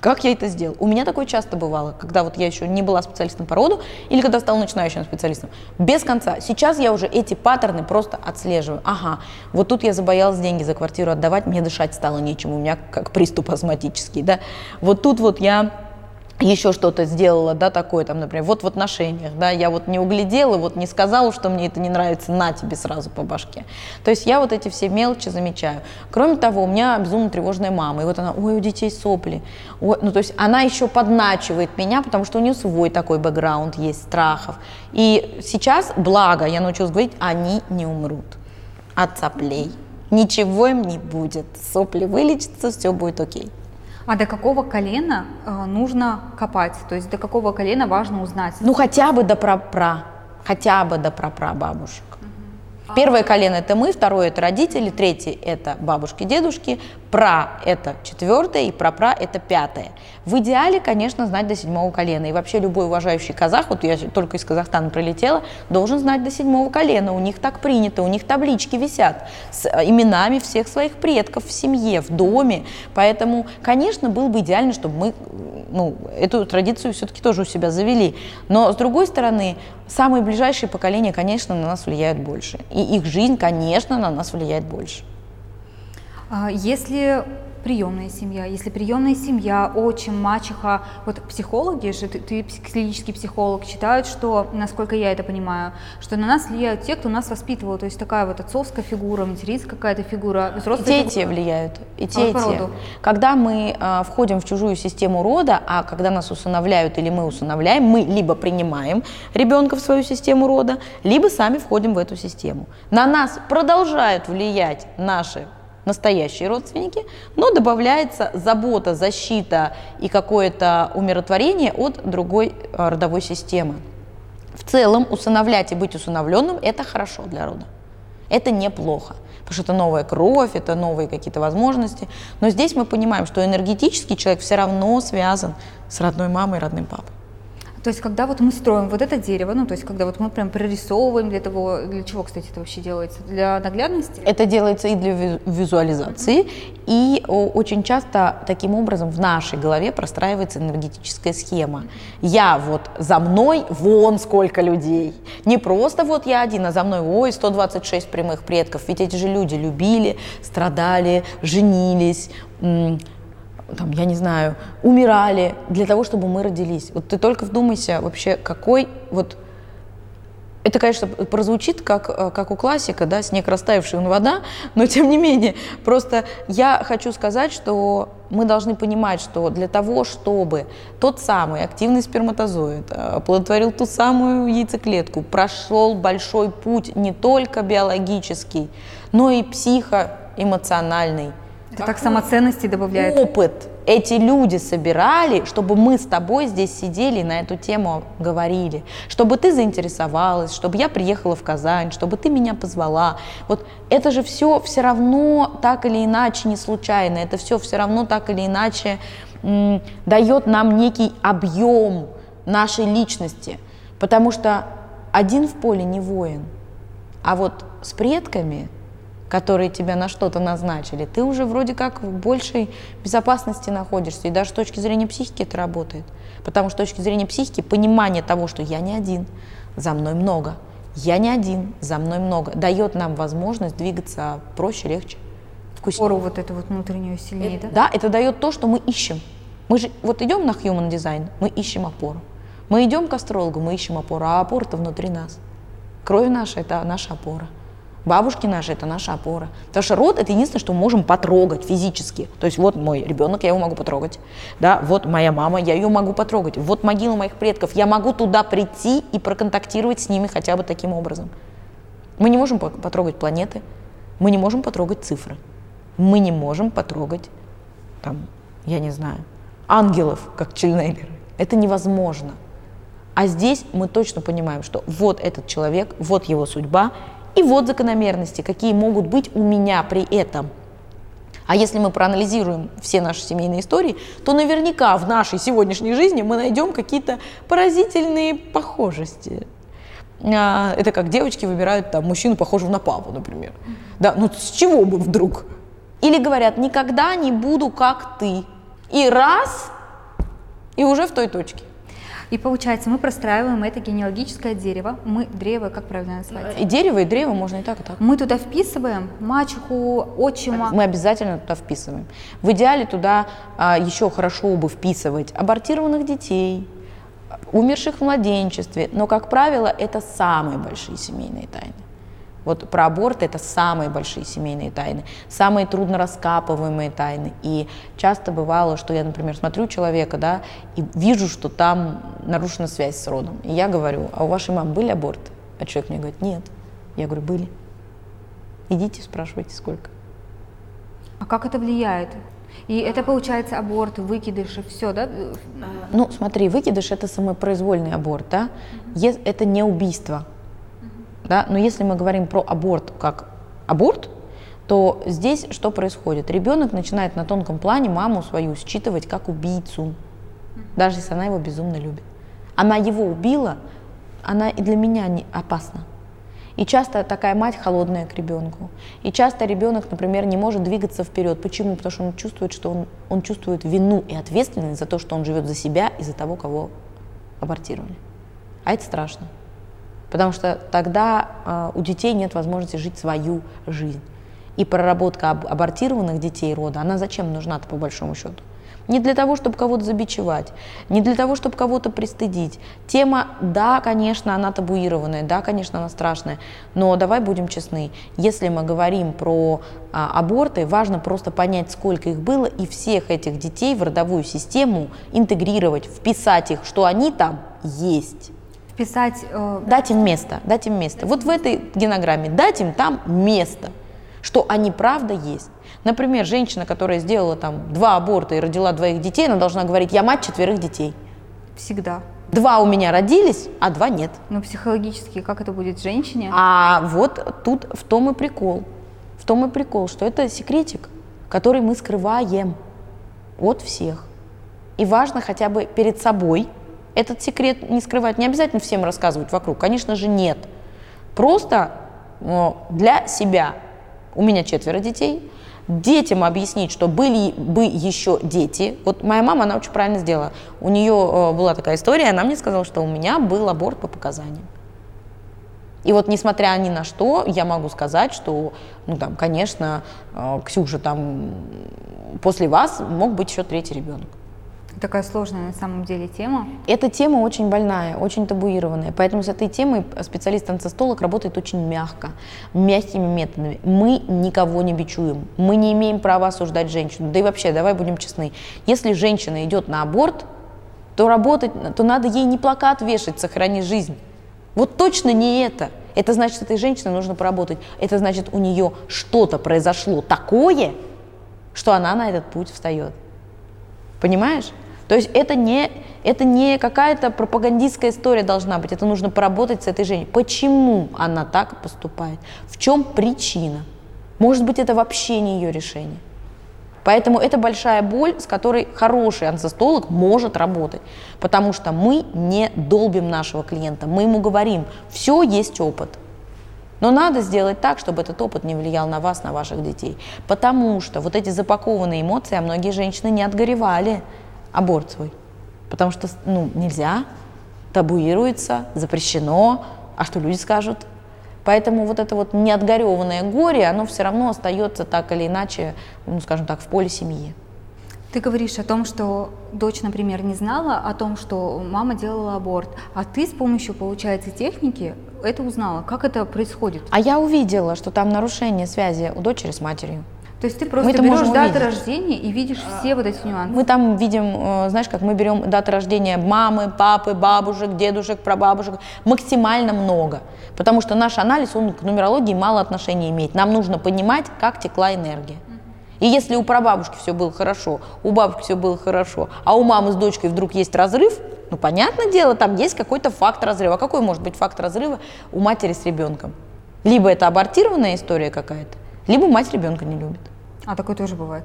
Как я это сделал? У меня такое часто бывало, когда вот я еще не была специалистом по роду, или когда стала начинающим специалистом. Без конца. Сейчас я уже эти паттерны просто отслеживаю. Ага, вот тут я забоялась деньги за квартиру отдавать, мне дышать стало нечем, у меня как приступ астматический, да. Вот тут вот я еще что-то сделала, да, такое, там, например, вот в отношениях, да, я вот не углядела, вот не сказала, что мне это не нравится, на тебе сразу по башке. То есть я вот эти все мелочи замечаю. Кроме того, у меня безумно тревожная мама, и вот она, ой, у детей сопли. Ой, ну, то есть она еще подначивает меня, потому что у нее свой такой бэкграунд есть, страхов. И сейчас, благо, я научилась говорить, они не умрут от соплей. Ничего им не будет. Сопли вылечатся, все будет окей. А до какого колена э, нужно копать? То есть до какого колена важно узнать? Ну хотя бы до прапра, хотя бы до прапрабабушек. Первое колено это мы, второе это родители, третье это бабушки, дедушки, пра это четвертое и прапра это пятое. В идеале, конечно, знать до седьмого колена. И вообще любой уважающий казах, вот я только из Казахстана прилетела, должен знать до седьмого колена. У них так принято, у них таблички висят с э, именами всех своих предков в семье, в доме. Поэтому, конечно, было бы идеально, чтобы мы ну, эту традицию все-таки тоже у себя завели. Но, с другой стороны, самые ближайшие поколения, конечно, на нас влияют больше. И их жизнь, конечно, на нас влияет больше. А если приемная семья. Если приемная семья, отчим, мачеха, вот психологи же, ты, ты клинический психолог, считают, что, насколько я это понимаю, что на нас влияют те, кто нас воспитывал, то есть такая вот отцовская фигура, материнская какая-то фигура, взрослая И те, те влияют, и те, и те. Когда мы э, входим в чужую систему рода, а когда нас усыновляют или мы усыновляем, мы либо принимаем ребенка в свою систему рода, либо сами входим в эту систему. На нас продолжают влиять наши настоящие родственники, но добавляется забота, защита и какое-то умиротворение от другой э, родовой системы. В целом усыновлять и быть усыновленным – это хорошо для рода. Это неплохо, потому что это новая кровь, это новые какие-то возможности. Но здесь мы понимаем, что энергетический человек все равно связан с родной мамой и родным папой. То есть, когда вот мы строим вот это дерево, ну, то есть, когда вот мы прям прорисовываем для того, для чего, кстати, это вообще делается? Для наглядности? Это делается и для визуализации, mm-hmm. и очень часто таким образом в нашей голове простраивается энергетическая схема. Я вот за мной вон сколько людей. Не просто вот я один, а за мной, ой, 126 прямых предков. Ведь эти же люди любили, страдали, женились, там, я не знаю, умирали для того, чтобы мы родились. Вот ты только вдумайся вообще, какой вот это, конечно, прозвучит как, э, как у классика, да, снег растаявший, он вода, но тем не менее, просто я хочу сказать, что мы должны понимать, что для того, чтобы тот самый активный сперматозоид э, оплодотворил ту самую яйцеклетку, прошел большой путь не только биологический, но и психоэмоциональный, это так самоценности добавляет. Опыт эти люди собирали, чтобы мы с тобой здесь сидели и на эту тему говорили, чтобы ты заинтересовалась, чтобы я приехала в Казань, чтобы ты меня позвала. Вот это же все все равно так или иначе не случайно, это все все равно так или иначе м, дает нам некий объем нашей личности, потому что один в поле не воин, а вот с предками которые тебя на что-то назначили, ты уже вроде как в большей безопасности находишься. И даже с точки зрения психики это работает. Потому что с точки зрения психики понимание того, что я не один, за мной много, я не один, за мной много, дает нам возможность двигаться проще, легче, вкуснее. Опору вот эту вот внутреннюю сильнее, это, да? Да, это дает то, что мы ищем. Мы же вот идем на human design, мы ищем опору. Мы идем к астрологу, мы ищем опору, а опора-то внутри нас. Кровь наша – это наша опора. Бабушки наши – это наша опора. Потому что род – это единственное, что мы можем потрогать физически. То есть вот мой ребенок, я его могу потрогать. Да, вот моя мама, я ее могу потрогать. Вот могила моих предков, я могу туда прийти и проконтактировать с ними хотя бы таким образом. Мы не можем потрогать планеты, мы не можем потрогать цифры, мы не можем потрогать, там, я не знаю, ангелов, как Чельнейлеры. Это невозможно. А здесь мы точно понимаем, что вот этот человек, вот его судьба, и вот закономерности, какие могут быть у меня при этом. А если мы проанализируем все наши семейные истории, то наверняка в нашей сегодняшней жизни мы найдем какие-то поразительные похожести. А, это как девочки выбирают там мужчину, похожего на папу, например. Да, ну с чего бы вдруг? Или говорят, никогда не буду как ты. И раз, и уже в той точке. И получается, мы простраиваем это генеалогическое дерево. Мы древо, как правильно назвать? И дерево, и древо можно и так, и так. Мы туда вписываем мачеху, отчима. Мы обязательно туда вписываем. В идеале туда а, еще хорошо бы вписывать абортированных детей, умерших в младенчестве. Но, как правило, это самые большие семейные тайны. Вот про аборт это самые большие семейные тайны, самые трудно раскапываемые тайны. И часто бывало, что я, например, смотрю человека, да, и вижу, что там нарушена связь с родом. И я говорю, а у вашей мамы были аборты? А человек мне говорит, нет. Я говорю, были. Идите, спрашивайте, сколько. А как это влияет? И это получается аборт, выкидыши, все, да? Ну, смотри, выкидыш это самопроизвольный аборт, да? Это не убийство. Да? Но если мы говорим про аборт как аборт, то здесь что происходит? Ребенок начинает на тонком плане маму свою считывать как убийцу, даже если она его безумно любит. Она его убила, она и для меня не опасна. И часто такая мать холодная к ребенку. И часто ребенок, например, не может двигаться вперед. Почему? Потому что он чувствует, что он, он чувствует вину и ответственность за то, что он живет за себя и за того, кого абортировали. А это страшно потому что тогда э, у детей нет возможности жить свою жизнь. И проработка об абортированных детей рода, она зачем нужна-то по большому счету? Не для того, чтобы кого-то забичевать, не для того, чтобы кого-то пристыдить. Тема, да, конечно, она табуированная, да, конечно, она страшная, но давай будем честны, если мы говорим про а, аборты, важно просто понять, сколько их было, и всех этих детей в родовую систему интегрировать, вписать их, что они там есть вписать... Э... Дать им место, дать им место. Вот в этой генограмме дать им там место, что они правда есть. Например, женщина, которая сделала там два аборта и родила двоих детей, она должна говорить, я мать четверых детей. Всегда. Два у меня родились, а два нет. Но психологически как это будет женщине? А вот тут в том и прикол. В том и прикол, что это секретик, который мы скрываем от всех. И важно хотя бы перед собой этот секрет не скрывать, не обязательно всем рассказывать вокруг, конечно же, нет. Просто для себя. У меня четверо детей. Детям объяснить, что были бы еще дети. Вот моя мама, она очень правильно сделала. У нее э, была такая история, она мне сказала, что у меня был аборт по показаниям. И вот несмотря ни на что, я могу сказать, что, ну там, конечно, э, Ксюша, там, после вас мог быть еще третий ребенок. Такая сложная на самом деле тема. Эта тема очень больная, очень табуированная. Поэтому с этой темой специалист-анцестолог работает очень мягко, мягкими методами. Мы никого не бичуем. Мы не имеем права осуждать женщину. Да и вообще, давай будем честны. Если женщина идет на аборт, то работать, то надо ей не плакат вешать «Сохрани жизнь». Вот точно не это. Это значит, этой женщине нужно поработать. Это значит, у нее что-то произошло такое, что она на этот путь встает. Понимаешь? То есть это не, это не какая-то пропагандистская история должна быть, это нужно поработать с этой женщиной. Почему она так поступает? В чем причина? Может быть, это вообще не ее решение. Поэтому это большая боль, с которой хороший анцестолог может работать, потому что мы не долбим нашего клиента, мы ему говорим, все есть опыт. Но надо сделать так, чтобы этот опыт не влиял на вас, на ваших детей. Потому что вот эти запакованные эмоции, а многие женщины не отгоревали, аборт свой. Потому что ну, нельзя, табуируется, запрещено, а что люди скажут? Поэтому вот это вот неотгореванное горе, оно все равно остается так или иначе, ну, скажем так, в поле семьи. Ты говоришь о том, что дочь, например, не знала о том, что мама делала аборт, а ты с помощью, получается, техники это узнала. Как это происходит? А я увидела, что там нарушение связи у дочери с матерью. То есть ты просто мы берешь даты рождения и видишь все вот эти нюансы. Мы там видим, э, знаешь, как мы берем даты рождения мамы, папы, бабушек, дедушек, прабабушек, максимально много. Потому что наш анализ, он к нумерологии мало отношения имеет. Нам нужно понимать, как текла энергия. И если у прабабушки все было хорошо, у бабушки все было хорошо, а у мамы с дочкой вдруг есть разрыв, ну, понятное дело, там есть какой-то факт разрыва. А какой может быть факт разрыва у матери с ребенком? Либо это абортированная история какая-то, либо мать ребенка не любит. А такое тоже бывает.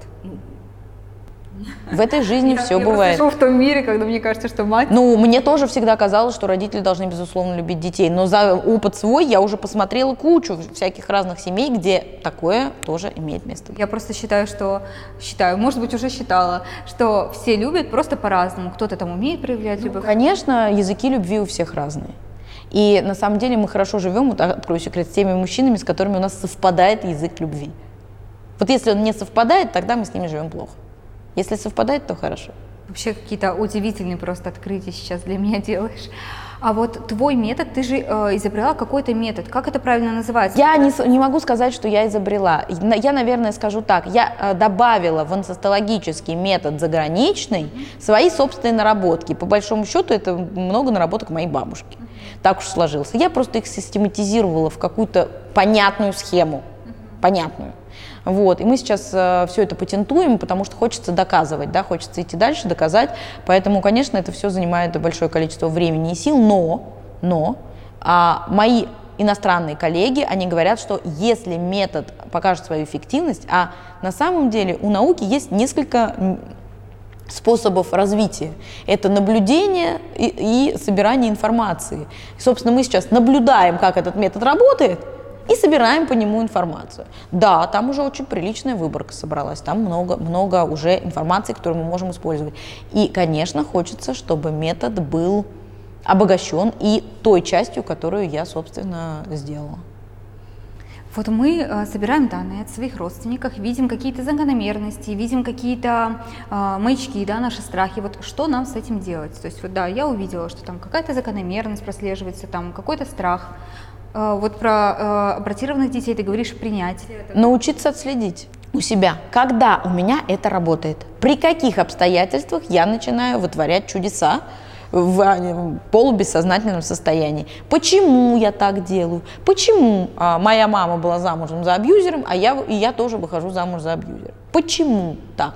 В этой жизни все бывает. Я в том мире, когда мне кажется, что мать... Ну, мне тоже всегда казалось, что родители должны, безусловно, любить детей. Но за опыт свой я уже посмотрела кучу всяких разных семей, где такое тоже имеет место. Я просто считаю, что... Считаю, может быть, уже считала, что все любят просто по-разному. Кто-то там умеет проявлять ну, любовь. Конечно, языки любви у всех разные. И на самом деле мы хорошо живем, вот открою секрет, с теми мужчинами, с которыми у нас совпадает язык любви. Вот если он не совпадает, тогда мы с ними живем плохо. Если совпадает, то хорошо. Вообще какие-то удивительные просто открытия сейчас для меня делаешь. А вот твой метод, ты же э, изобрела какой-то метод. Как это правильно называется? Я не, не могу сказать, что я изобрела. Я, наверное, скажу так. Я э, добавила в анцестологический метод заграничный свои собственные наработки. По большому счету, это много наработок моей бабушки. Так уж сложилось. Я просто их систематизировала в какую-то понятную схему. Понятную. Вот. И мы сейчас э, все это патентуем, потому что хочется доказывать, да, хочется идти дальше, доказать. Поэтому, конечно, это все занимает большое количество времени и сил, но, но а, мои иностранные коллеги, они говорят, что если метод покажет свою эффективность, а на самом деле у науки есть несколько способов развития. Это наблюдение и, и собирание информации. И, собственно, мы сейчас наблюдаем, как этот метод работает, и собираем по нему информацию. Да, там уже очень приличная выборка собралась, там много, много уже информации, которую мы можем использовать. И, конечно, хочется, чтобы метод был обогащен и той частью, которую я, собственно, сделала. Вот мы э, собираем данные от своих родственников, видим какие-то закономерности, видим какие-то э, маячки, да, наши страхи. Вот что нам с этим делать? То есть вот да, я увидела, что там какая-то закономерность прослеживается, там какой-то страх. Э, вот про э, абортированных детей ты говоришь принять. Научиться отследить у себя, когда у меня это работает, при каких обстоятельствах я начинаю вытворять чудеса в э, полубессознательном состоянии. Почему я так делаю? Почему а, моя мама была замужем за абьюзером, а я, и я тоже выхожу замуж за абьюзера? Почему так?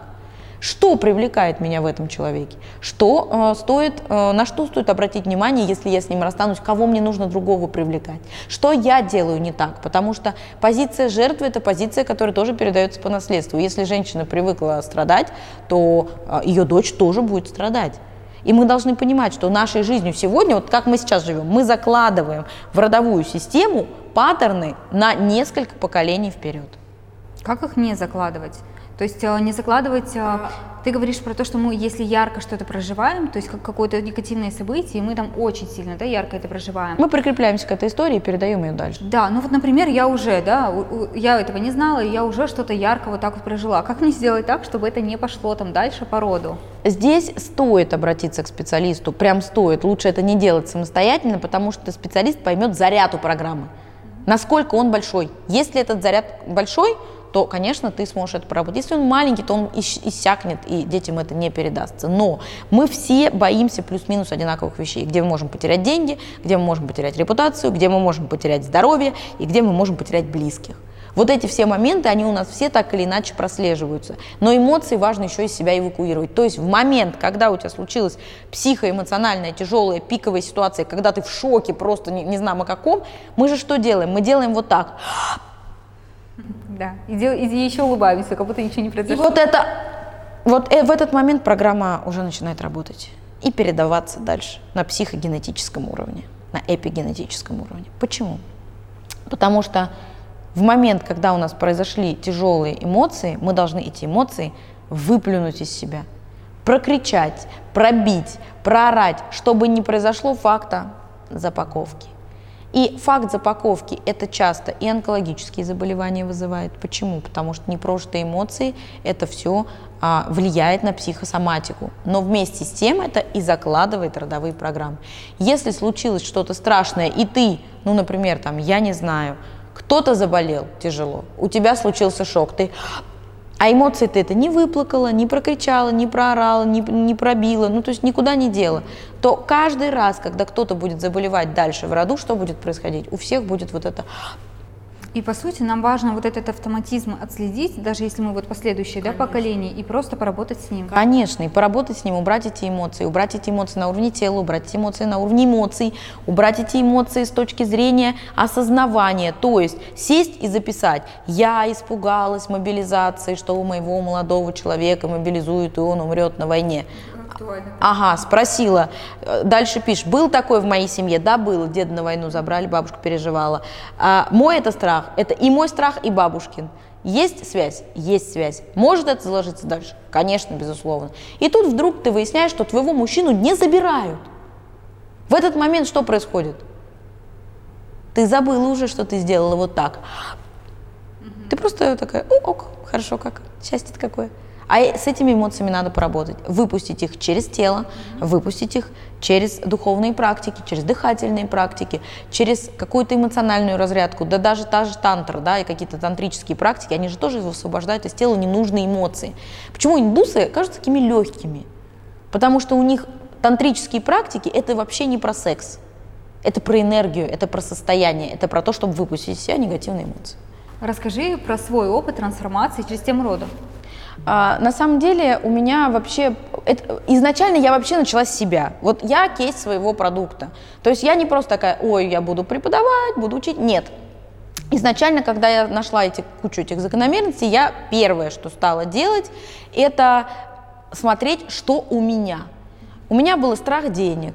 Что привлекает меня в этом человеке? Что э, стоит, э, на что стоит обратить внимание, если я с ним расстанусь? Кого мне нужно другого привлекать? Что я делаю не так? Потому что позиция жертвы – это позиция, которая тоже передается по наследству. Если женщина привыкла страдать, то э, ее дочь тоже будет страдать. И мы должны понимать, что нашей жизнью сегодня, вот как мы сейчас живем, мы закладываем в родовую систему паттерны на несколько поколений вперед. Как их не закладывать? То есть э, не закладывать... Э, ты говоришь про то, что мы, если ярко что-то проживаем, то есть как какое-то негативное событие, и мы там очень сильно, да, ярко это проживаем. Мы прикрепляемся к этой истории и передаем ее дальше. Да, ну вот, например, я уже, да, я этого не знала, и я уже что-то ярко вот так вот прожила. Как мне сделать так, чтобы это не пошло там дальше по роду? Здесь стоит обратиться к специалисту, прям стоит. Лучше это не делать самостоятельно, потому что специалист поймет заряд у программы. Насколько он большой. Если этот заряд большой, то, конечно, ты сможешь это поработать. Если он маленький, то он иссякнет, и детям это не передастся. Но мы все боимся плюс-минус одинаковых вещей, где мы можем потерять деньги, где мы можем потерять репутацию, где мы можем потерять здоровье и где мы можем потерять близких. Вот эти все моменты, они у нас все так или иначе прослеживаются. Но эмоции важно еще из себя эвакуировать. То есть в момент, когда у тебя случилась психоэмоциональная тяжелая пиковая ситуация, когда ты в шоке просто не, не знаем о каком, мы же что делаем? Мы делаем вот так. Да, и, дел, и еще улыбаемся, как будто ничего не произошло. И вот это, вот э, в этот момент программа уже начинает работать и передаваться дальше на психогенетическом уровне, на эпигенетическом уровне. Почему? Потому что в момент, когда у нас произошли тяжелые эмоции, мы должны эти эмоции выплюнуть из себя, прокричать, пробить, проорать, чтобы не произошло факта запаковки. И факт запаковки это часто и онкологические заболевания вызывает. Почему? Потому что непрожитые эмоции это все а, влияет на психосоматику. Но вместе с тем это и закладывает родовые программы. Если случилось что-то страшное, и ты, ну, например, там, я не знаю, кто-то заболел тяжело, у тебя случился шок, ты а эмоции ты это не выплакала, не прокричала, не проорала, не, не пробила, ну то есть никуда не дела, то каждый раз, когда кто-то будет заболевать дальше в роду, что будет происходить? У всех будет вот это и по сути нам важно вот этот автоматизм отследить, даже если мы вот последующее да, поколение, и просто поработать с ним. Конечно, и поработать с ним, убрать эти эмоции, убрать эти эмоции на уровне тела, убрать эти эмоции на уровне эмоций, убрать эти эмоции с точки зрения осознавания, то есть сесть и записать, я испугалась мобилизации, что у моего молодого человека мобилизуют, и он умрет на войне актуально. Ага, спросила. Дальше пишешь, был такой в моей семье? Да, был. Деда на войну забрали, бабушка переживала. А, мой это страх, это и мой страх, и бабушкин. Есть связь? Есть связь. Может это заложиться дальше? Конечно, безусловно. И тут вдруг ты выясняешь, что твоего мужчину не забирают. В этот момент что происходит? Ты забыла уже, что ты сделала вот так. Ты просто такая, ок, хорошо как, счастье-то какое. А с этими эмоциями надо поработать. Выпустить их через тело, выпустить их через духовные практики, через дыхательные практики, через какую-то эмоциональную разрядку. Да даже та же тантра, да, и какие-то тантрические практики, они же тоже высвобождают из тела ненужные эмоции. Почему индусы кажутся такими легкими? Потому что у них тантрические практики – это вообще не про секс. Это про энергию, это про состояние, это про то, чтобы выпустить себя негативные эмоции. Расскажи про свой опыт трансформации через тему рода. А, на самом деле у меня вообще... Это, изначально я вообще начала с себя. Вот я кейс своего продукта. То есть я не просто такая, ой, я буду преподавать, буду учить. Нет. Изначально, когда я нашла эти, кучу этих закономерностей, я первое, что стала делать, это смотреть, что у меня. У меня был страх денег.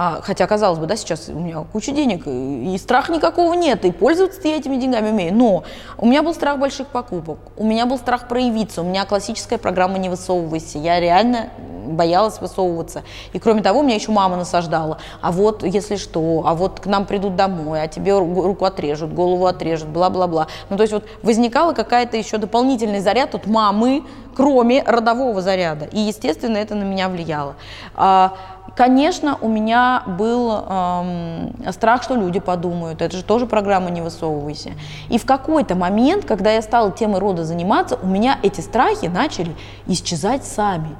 А, хотя, казалось бы, да, сейчас у меня куча денег, и, страха никакого нет, и пользоваться я этими деньгами умею. Но у меня был страх больших покупок, у меня был страх проявиться, у меня классическая программа «Не высовывайся». Я реально боялась высовываться. И кроме того, меня еще мама насаждала. А вот если что, а вот к нам придут домой, а тебе руку отрежут, голову отрежут, бла-бла-бла. Ну, то есть вот возникала какая-то еще дополнительный заряд от мамы, кроме родового заряда. И, естественно, это на меня влияло. А, Конечно, у меня был эм, страх, что люди подумают. Это же тоже программа «Не высовывайся». И в какой-то момент, когда я стала темой рода заниматься, у меня эти страхи начали исчезать сами.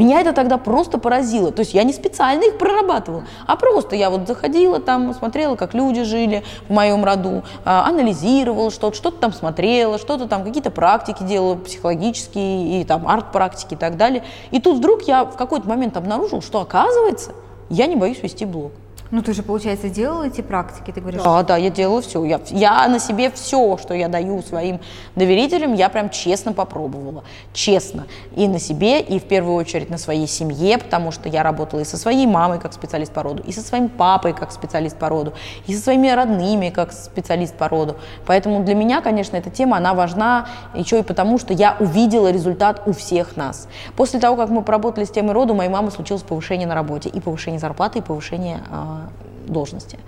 Меня это тогда просто поразило. То есть я не специально их прорабатывала, а просто я вот заходила там, смотрела, как люди жили в моем роду, а, анализировала что-то, что-то там смотрела, что-то там, какие-то практики делала психологические и там арт-практики и так далее. И тут вдруг я в какой-то момент обнаружила, что оказывается, я не боюсь вести блог. Ну, ты же, получается, делала эти практики, ты говоришь? Да, да, я делала все. Я, я на себе все, что я даю своим доверителям, я прям честно попробовала. Честно. И на себе, и в первую очередь на своей семье, потому что я работала и со своей мамой как специалист по роду, и со своим папой как специалист по роду, и со своими родными как специалист по роду. Поэтому для меня, конечно, эта тема, она важна еще и потому, что я увидела результат у всех нас. После того, как мы поработали с темой роду, у моей мамы случилось повышение на работе, и повышение зарплаты, и повышение а, должности.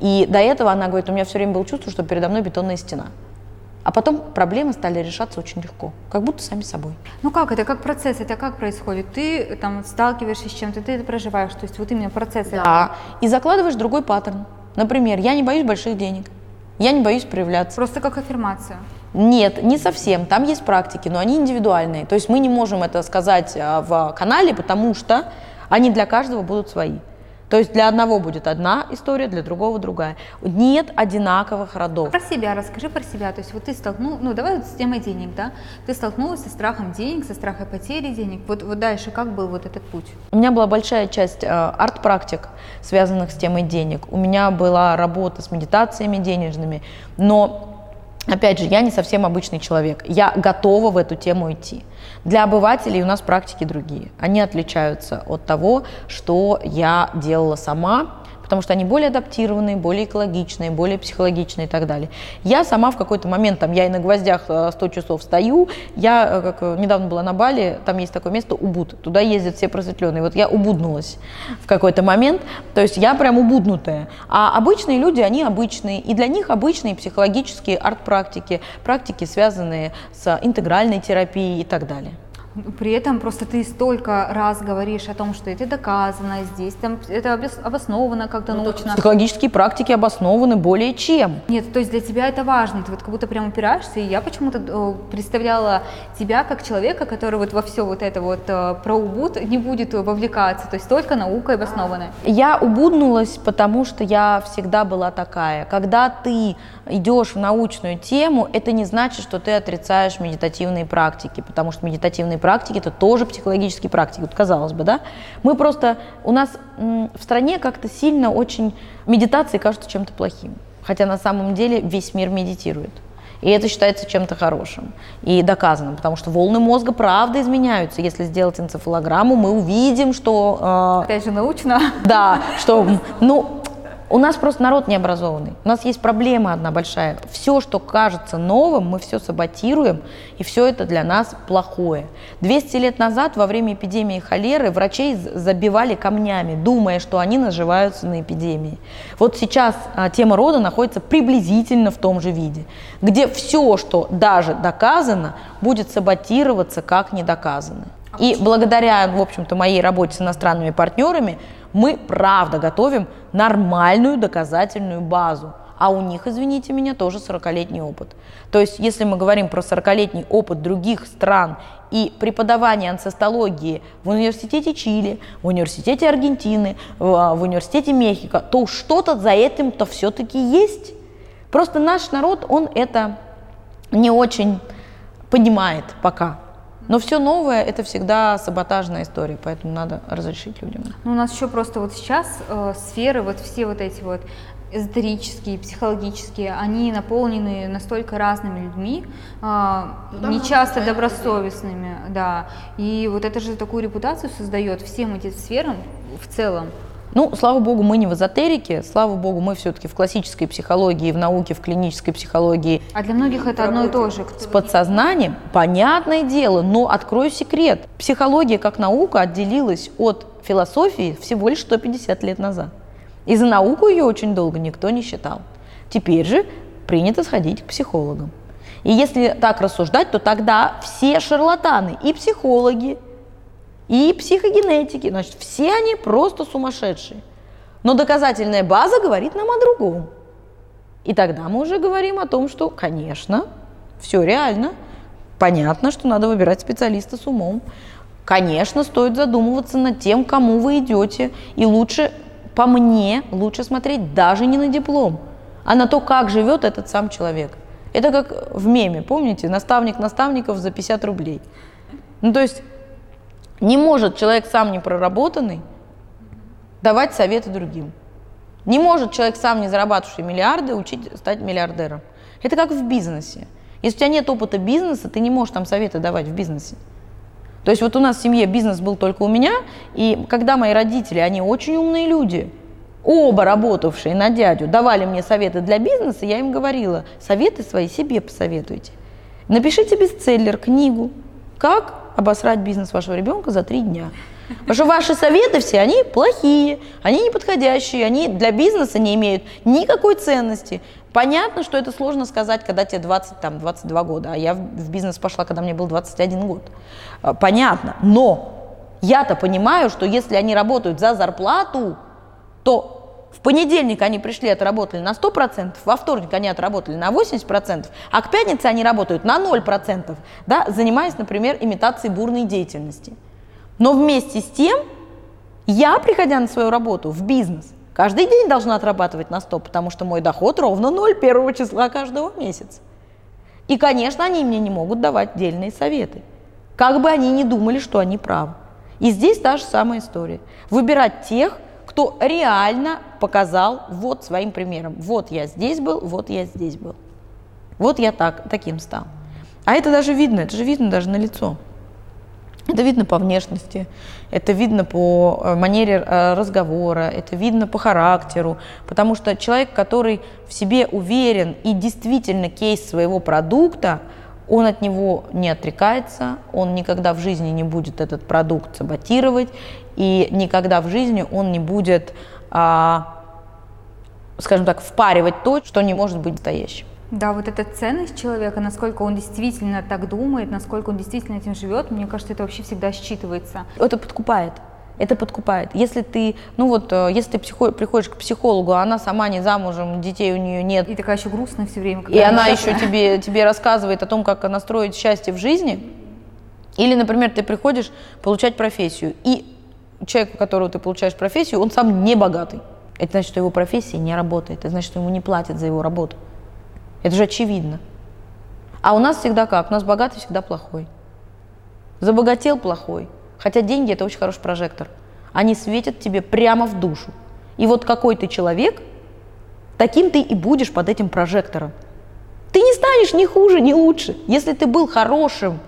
И до этого она говорит, у меня все время было чувство, что передо мной бетонная стена. А потом проблемы стали решаться очень легко, как будто сами собой. Ну как это, как процесс, это как происходит? Ты там сталкиваешься с чем-то, ты это проживаешь, то есть вот именно процесс. Да, и закладываешь другой паттерн. Например, я не боюсь больших денег, я не боюсь проявляться. Просто как аффирмация. Нет, не совсем. Там есть практики, но они индивидуальные. То есть мы не можем это сказать а, в канале, потому что они для каждого будут свои. То есть для одного будет одна история, для другого другая. Нет одинаковых родов. Про себя расскажи про себя. То есть вот ты столкнулся, ну давай вот с темой денег, да? Ты столкнулась со страхом денег, со страхом потери денег. Вот, вот дальше как был вот этот путь? У меня была большая часть э, арт-практик, связанных с темой денег. У меня была работа с медитациями денежными, но Опять же, я не совсем обычный человек. Я готова в эту тему идти. Для обывателей у нас практики другие. Они отличаются от того, что я делала сама, потому что они более адаптированные, более экологичные, более психологичные и так далее. Я сама в какой-то момент, там, я и на гвоздях 100 э, часов стою, я, э, как э, недавно была на Бали, там есть такое место Убуд, туда ездят все просветленные, вот я убуднулась в какой-то момент, то есть я прям убуднутая. А обычные люди, они обычные, и для них обычные психологические арт-практики, практики, связанные с интегральной терапией и так далее. При этом просто ты столько раз говоришь о том, что это доказано, здесь там это обосновано как-то ну, научно. Психологические практики обоснованы более чем. Нет, то есть для тебя это важно, ты вот как будто прям упираешься, и я почему-то э, представляла тебя как человека, который вот во все вот это вот э, про убуд не будет вовлекаться, то есть только наукой обоснованной. Я убуднулась, потому что я всегда была такая. Когда ты идешь в научную тему, это не значит, что ты отрицаешь медитативные практики, потому что медитативные практики это тоже психологические практики, вот казалось бы, да? Мы просто, у нас в стране как-то сильно очень медитации кажутся чем-то плохим, хотя на самом деле весь мир медитирует. И это считается чем-то хорошим и доказанным, потому что волны мозга правда изменяются. Если сделать энцефалограмму, мы увидим, что... Э, Опять же, научно. Да, что, ну, у нас просто народ необразованный. У нас есть проблема одна большая. Все, что кажется новым, мы все саботируем, и все это для нас плохое. 200 лет назад, во время эпидемии холеры, врачей забивали камнями, думая, что они наживаются на эпидемии. Вот сейчас а, тема рода находится приблизительно в том же виде, где все, что даже доказано, будет саботироваться как недоказано. И благодаря, в общем-то, моей работе с иностранными партнерами, мы правда готовим нормальную доказательную базу. А у них, извините меня, тоже 40-летний опыт. То есть, если мы говорим про 40-летний опыт других стран и преподавание анцестологии в университете Чили, в университете Аргентины, в, в университете Мехико, то что-то за этим-то все-таки есть. Просто наш народ, он это не очень понимает пока. Но все новое это всегда саботажная история, поэтому надо разрешить людям. Ну, у нас еще просто вот сейчас э, сферы, вот все вот эти вот эзотерические, психологические, они наполнены настолько разными людьми, э, ну, не часто добросовестными, да. И вот это же такую репутацию создает всем этим сферам в целом. Ну, слава богу, мы не в эзотерике, слава богу, мы все-таки в классической психологии, в науке, в клинической психологии. А для многих это одно и то же. С подсознанием, понятное дело, но открою секрет. Психология как наука отделилась от философии всего лишь 150 лет назад. И за науку ее очень долго никто не считал. Теперь же принято сходить к психологам. И если так рассуждать, то тогда все шарлатаны, и психологи, и психогенетики. Значит, все они просто сумасшедшие. Но доказательная база говорит нам о другом. И тогда мы уже говорим о том, что, конечно, все реально. Понятно, что надо выбирать специалиста с умом. Конечно, стоит задумываться над тем, кому вы идете. И лучше, по мне, лучше смотреть даже не на диплом, а на то, как живет этот сам человек. Это как в меме, помните, наставник наставников за 50 рублей. Ну, то есть не может человек сам не проработанный давать советы другим. Не может человек, сам не зарабатывающий миллиарды, учить стать миллиардером. Это как в бизнесе. Если у тебя нет опыта бизнеса, ты не можешь там советы давать в бизнесе. То есть вот у нас в семье бизнес был только у меня, и когда мои родители, они очень умные люди, оба работавшие на дядю, давали мне советы для бизнеса, я им говорила, советы свои себе посоветуйте. Напишите бестселлер, книгу, как обосрать бизнес вашего ребенка за три дня. Потому что ваши советы все, они плохие, они неподходящие, они для бизнеса не имеют никакой ценности. Понятно, что это сложно сказать, когда тебе 20, там, 22 года, а я в бизнес пошла, когда мне был 21 год. А, понятно, но я-то понимаю, что если они работают за зарплату, то в понедельник они пришли, отработали на 100%, во вторник они отработали на 80%, а к пятнице они работают на 0%, да, занимаясь, например, имитацией бурной деятельности. Но вместе с тем, я, приходя на свою работу в бизнес, каждый день должна отрабатывать на 100, потому что мой доход ровно 0 первого числа каждого месяца. И, конечно, они мне не могут давать дельные советы. Как бы они ни думали, что они правы. И здесь та же самая история. Выбирать тех, кто реально показал вот своим примером. Вот я здесь был, вот я здесь был. Вот я так, таким стал. А это даже видно, это же видно даже на лицо. Это видно по внешности, это видно по э, манере э, разговора, это видно по характеру, потому что человек, который в себе уверен и действительно кейс своего продукта, он от него не отрекается, он никогда в жизни не будет этот продукт саботировать, и никогда в жизни он не будет, а, скажем так, впаривать то, что не может быть настоящим. Да, вот эта ценность человека, насколько он действительно так думает, насколько он действительно этим живет, мне кажется, это вообще всегда считывается. Это подкупает. Это подкупает. Если ты, ну вот, э, если ты психо, приходишь к психологу, а она сама не замужем, детей у нее нет. И такая еще грустная все время. И она еще тебе, тебе рассказывает о том, как настроить счастье в жизни. Или, например, ты приходишь получать профессию, и человек, у которого ты получаешь профессию, он сам не богатый. Это значит, что его профессия не работает. Это значит, что ему не платят за его работу. Это же очевидно. А у нас всегда как? У нас богатый всегда плохой. Забогател плохой. Хотя деньги это очень хороший прожектор. Они светят тебе прямо в душу. И вот какой ты человек, таким ты и будешь под этим прожектором. Ты не станешь ни хуже, ни лучше. Если ты был хорошим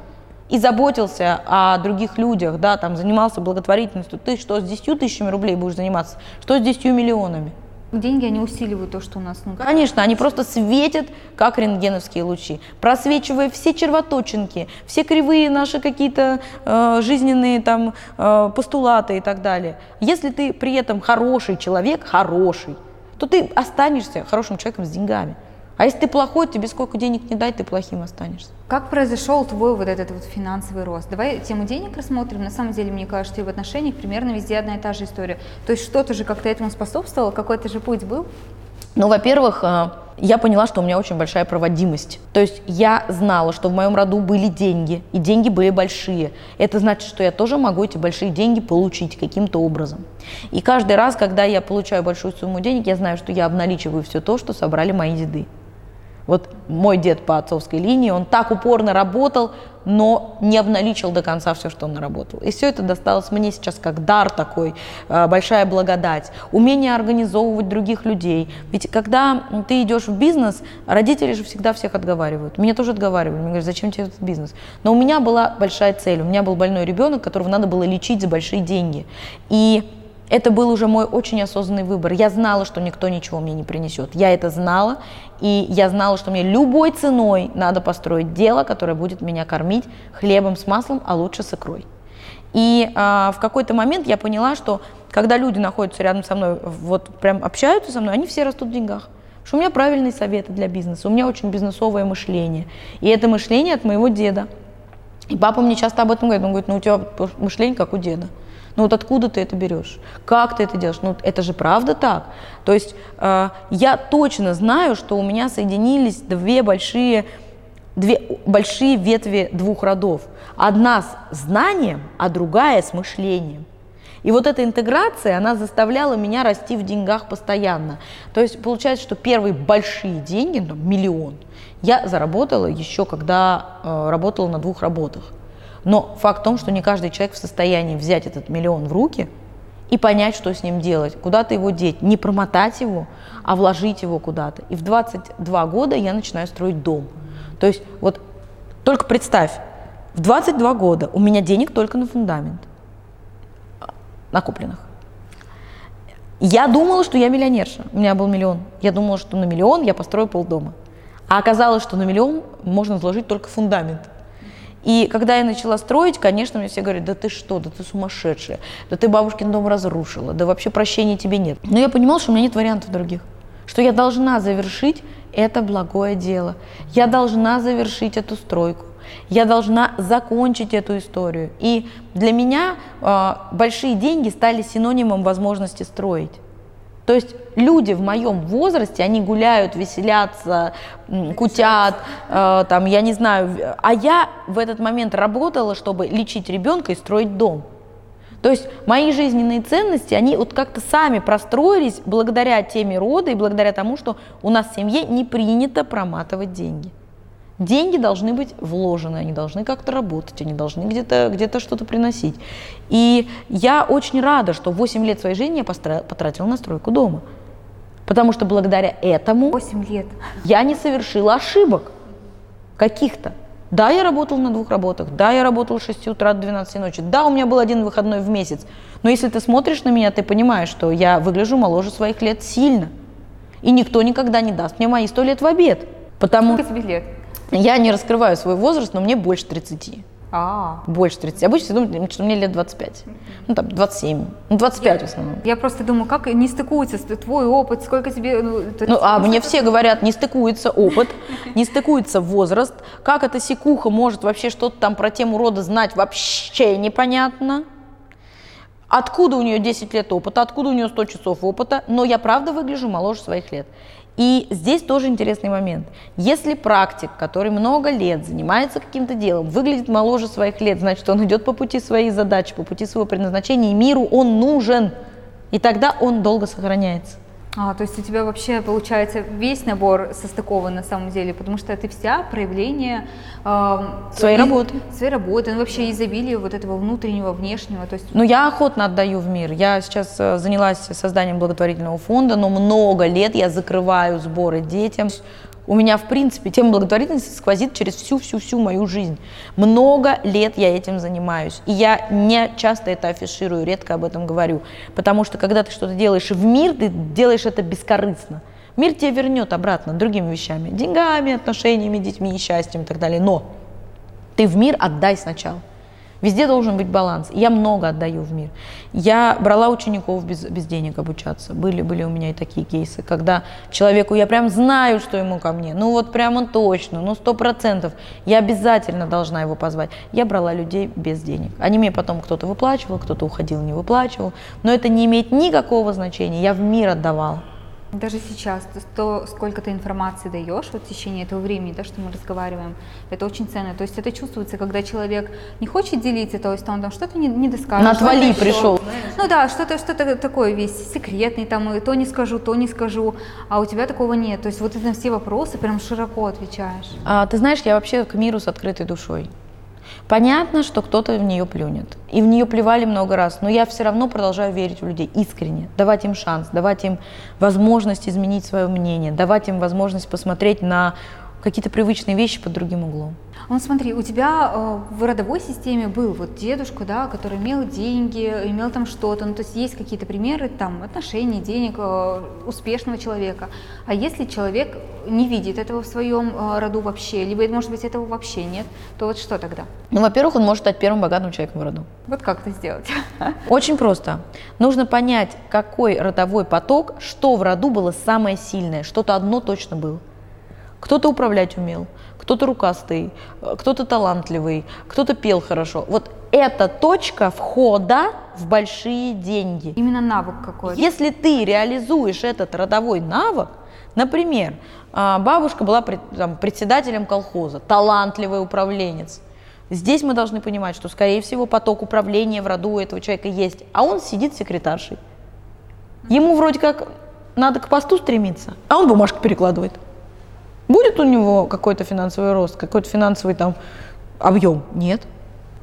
и заботился о других людях, да, там занимался благотворительностью, ты что, с 10 тысячами рублей будешь заниматься? Что с 10 миллионами? Деньги, они усиливают то, что у нас. Ну, Конечно, они просто светят, как рентгеновские лучи, просвечивая все червоточинки, все кривые наши какие-то э, жизненные там э, постулаты и так далее. Если ты при этом хороший человек, хороший, то ты останешься хорошим человеком с деньгами. А если ты плохой, тебе сколько денег не дай, ты плохим останешься. Как произошел твой вот этот вот финансовый рост? Давай тему денег рассмотрим. На самом деле, мне кажется, и в отношениях примерно везде одна и та же история. То есть что-то же как-то этому способствовало, какой-то же путь был? Ну, во-первых, э, я поняла, что у меня очень большая проводимость. То есть я знала, что в моем роду были деньги, и деньги были большие. Это значит, что я тоже могу эти большие деньги получить каким-то образом. И каждый раз, когда я получаю большую сумму денег, я знаю, что я обналичиваю все то, что собрали мои деды. Вот мой дед по отцовской линии, он так упорно работал, но не обналичил до конца все, что он наработал. И все это досталось мне сейчас как дар такой, э, большая благодать, умение организовывать других людей. Ведь когда ты идешь в бизнес, родители же всегда всех отговаривают. Меня тоже отговаривали, мне говорят, зачем тебе этот бизнес? Но у меня была большая цель, у меня был больной ребенок, которого надо было лечить за большие деньги. И это был уже мой очень осознанный выбор. Я знала, что никто ничего мне не принесет. Я это знала, и я знала, что мне любой ценой надо построить дело, которое будет меня кормить хлебом с маслом, а лучше с икрой. И а, в какой-то момент я поняла, что когда люди находятся рядом со мной, вот прям общаются со мной, они все растут в деньгах. Что у меня правильные советы для бизнеса, у меня очень бизнесовое мышление. И это мышление от моего деда. И папа мне часто об этом говорит, он говорит, ну у тебя мышление как у деда. Ну вот откуда ты это берешь? Как ты это делаешь? Ну это же правда так. То есть э, я точно знаю, что у меня соединились две большие, две большие ветви двух родов. Одна с знанием, а другая с мышлением. И вот эта интеграция, она заставляла меня расти в деньгах постоянно. То есть получается, что первые большие деньги, ну, миллион, я заработала еще когда э, работала на двух работах. Но факт в том, что не каждый человек в состоянии взять этот миллион в руки и понять, что с ним делать, куда-то его деть, не промотать его, а вложить его куда-то. И в 22 года я начинаю строить дом. То есть вот только представь, в 22 года у меня денег только на фундамент накопленных. Я думала, что я миллионерша. У меня был миллион. Я думала, что на миллион я построю полдома. А оказалось, что на миллион можно вложить только фундамент. И когда я начала строить, конечно, мне все говорят, да ты что, да ты сумасшедшая, да ты бабушкин дом разрушила, да вообще прощения тебе нет. Но я понимала, что у меня нет вариантов других, что я должна завершить это благое дело. Я должна завершить эту стройку. Я должна закончить эту историю. И для меня э, большие деньги стали синонимом возможности строить. То есть люди в моем возрасте, они гуляют, веселятся, кутят, э, там, я не знаю, а я в этот момент работала, чтобы лечить ребенка и строить дом. То есть мои жизненные ценности, они вот как-то сами простроились благодаря теме рода и благодаря тому, что у нас в семье не принято проматывать деньги. Деньги должны быть вложены, они должны как-то работать, они должны где-то где что-то приносить. И я очень рада, что 8 лет своей жизни я потратила на стройку дома. Потому что благодаря этому 8 лет. я не совершила ошибок каких-то. Да, я работала на двух работах, да, я работала с 6 утра до 12 ночи, да, у меня был один выходной в месяц. Но если ты смотришь на меня, ты понимаешь, что я выгляжу моложе своих лет сильно. И никто никогда не даст мне мои 100 лет в обед. Потому... Сколько тебе лет? Я не раскрываю свой возраст, но мне больше 30. А. Больше 30. Обычно все думают, что мне лет 25. Ну, там, 27. Ну, 25 я, в основном. Я просто думаю, как не стыкуется твой опыт, сколько тебе... Ну, ну а мне все говорят, не стыкуется опыт, не стыкуется возраст. Как эта секуха может вообще что-то там про тему рода знать, вообще непонятно. Откуда у нее 10 лет опыта, откуда у нее 100 часов опыта, но я правда выгляжу моложе своих лет. И здесь тоже интересный момент. Если практик, который много лет занимается каким-то делом, выглядит моложе своих лет, значит, он идет по пути своей задачи, по пути своего предназначения, и миру он нужен. И тогда он долго сохраняется. А, то есть у тебя вообще получается весь набор состыкован на самом деле, потому что ты вся проявление э, своей и, работы. Своей работы, ну, вообще изобилие вот этого внутреннего, внешнего. То есть... Ну, я охотно отдаю в мир. Я сейчас э, занялась созданием благотворительного фонда, но много лет я закрываю сборы детям. У меня, в принципе, тема благотворительности сквозит через всю-всю-всю мою жизнь. Много лет я этим занимаюсь. И я не часто это афиширую, редко об этом говорю. Потому что, когда ты что-то делаешь в мир, ты делаешь это бескорыстно. Мир тебе вернет обратно другими вещами. Деньгами, отношениями, детьми, счастьем и так далее. Но ты в мир отдай сначала. Везде должен быть баланс. Я много отдаю в мир. Я брала учеников без, без денег обучаться. Были, были у меня и такие кейсы, когда человеку, я прям знаю, что ему ко мне, ну вот прямо точно, ну сто процентов, я обязательно должна его позвать. Я брала людей без денег. Они мне потом кто-то выплачивал, кто-то уходил, не выплачивал. Но это не имеет никакого значения. Я в мир отдавала. Даже сейчас, то, сколько ты информации даешь вот в течение этого времени, да, что мы разговариваем, это очень ценно. То есть это чувствуется, когда человек не хочет делиться, то есть он там что-то не, не доскажет. На отвали пришел. Ну да, что-то что такое весь секретный, там, то не скажу, то не скажу, а у тебя такого нет. То есть вот ты на все вопросы прям широко отвечаешь. А, ты знаешь, я вообще к миру с открытой душой. Понятно, что кто-то в нее плюнет. И в нее плевали много раз, но я все равно продолжаю верить в людей искренне, давать им шанс, давать им возможность изменить свое мнение, давать им возможность посмотреть на какие-то привычные вещи под другим углом. Ну смотри, у тебя э, в родовой системе был вот дедушка, да, который имел деньги, имел там что-то, ну то есть есть какие-то примеры там отношений, денег, э, успешного человека. А если человек не видит этого в своем э, роду вообще, либо может быть этого вообще нет, то вот что тогда? Ну, во-первых, он может стать первым богатым человеком в роду. Вот как это сделать? Очень просто. Нужно понять, какой родовой поток, что в роду было самое сильное, что-то одно точно было. Кто-то управлять умел, кто-то рукастый, кто-то талантливый, кто-то пел хорошо. Вот это точка входа в большие деньги. Именно навык какой-то. Если ты реализуешь этот родовой навык, например, а, бабушка была там, председателем колхоза, талантливый управленец. Здесь мы должны понимать, что, скорее всего, поток управления в роду у этого человека есть, а он сидит секретаршей. Ему вроде как надо к посту стремиться, а он бумажку перекладывает. Будет у него какой-то финансовый рост, какой-то финансовый там объем? Нет.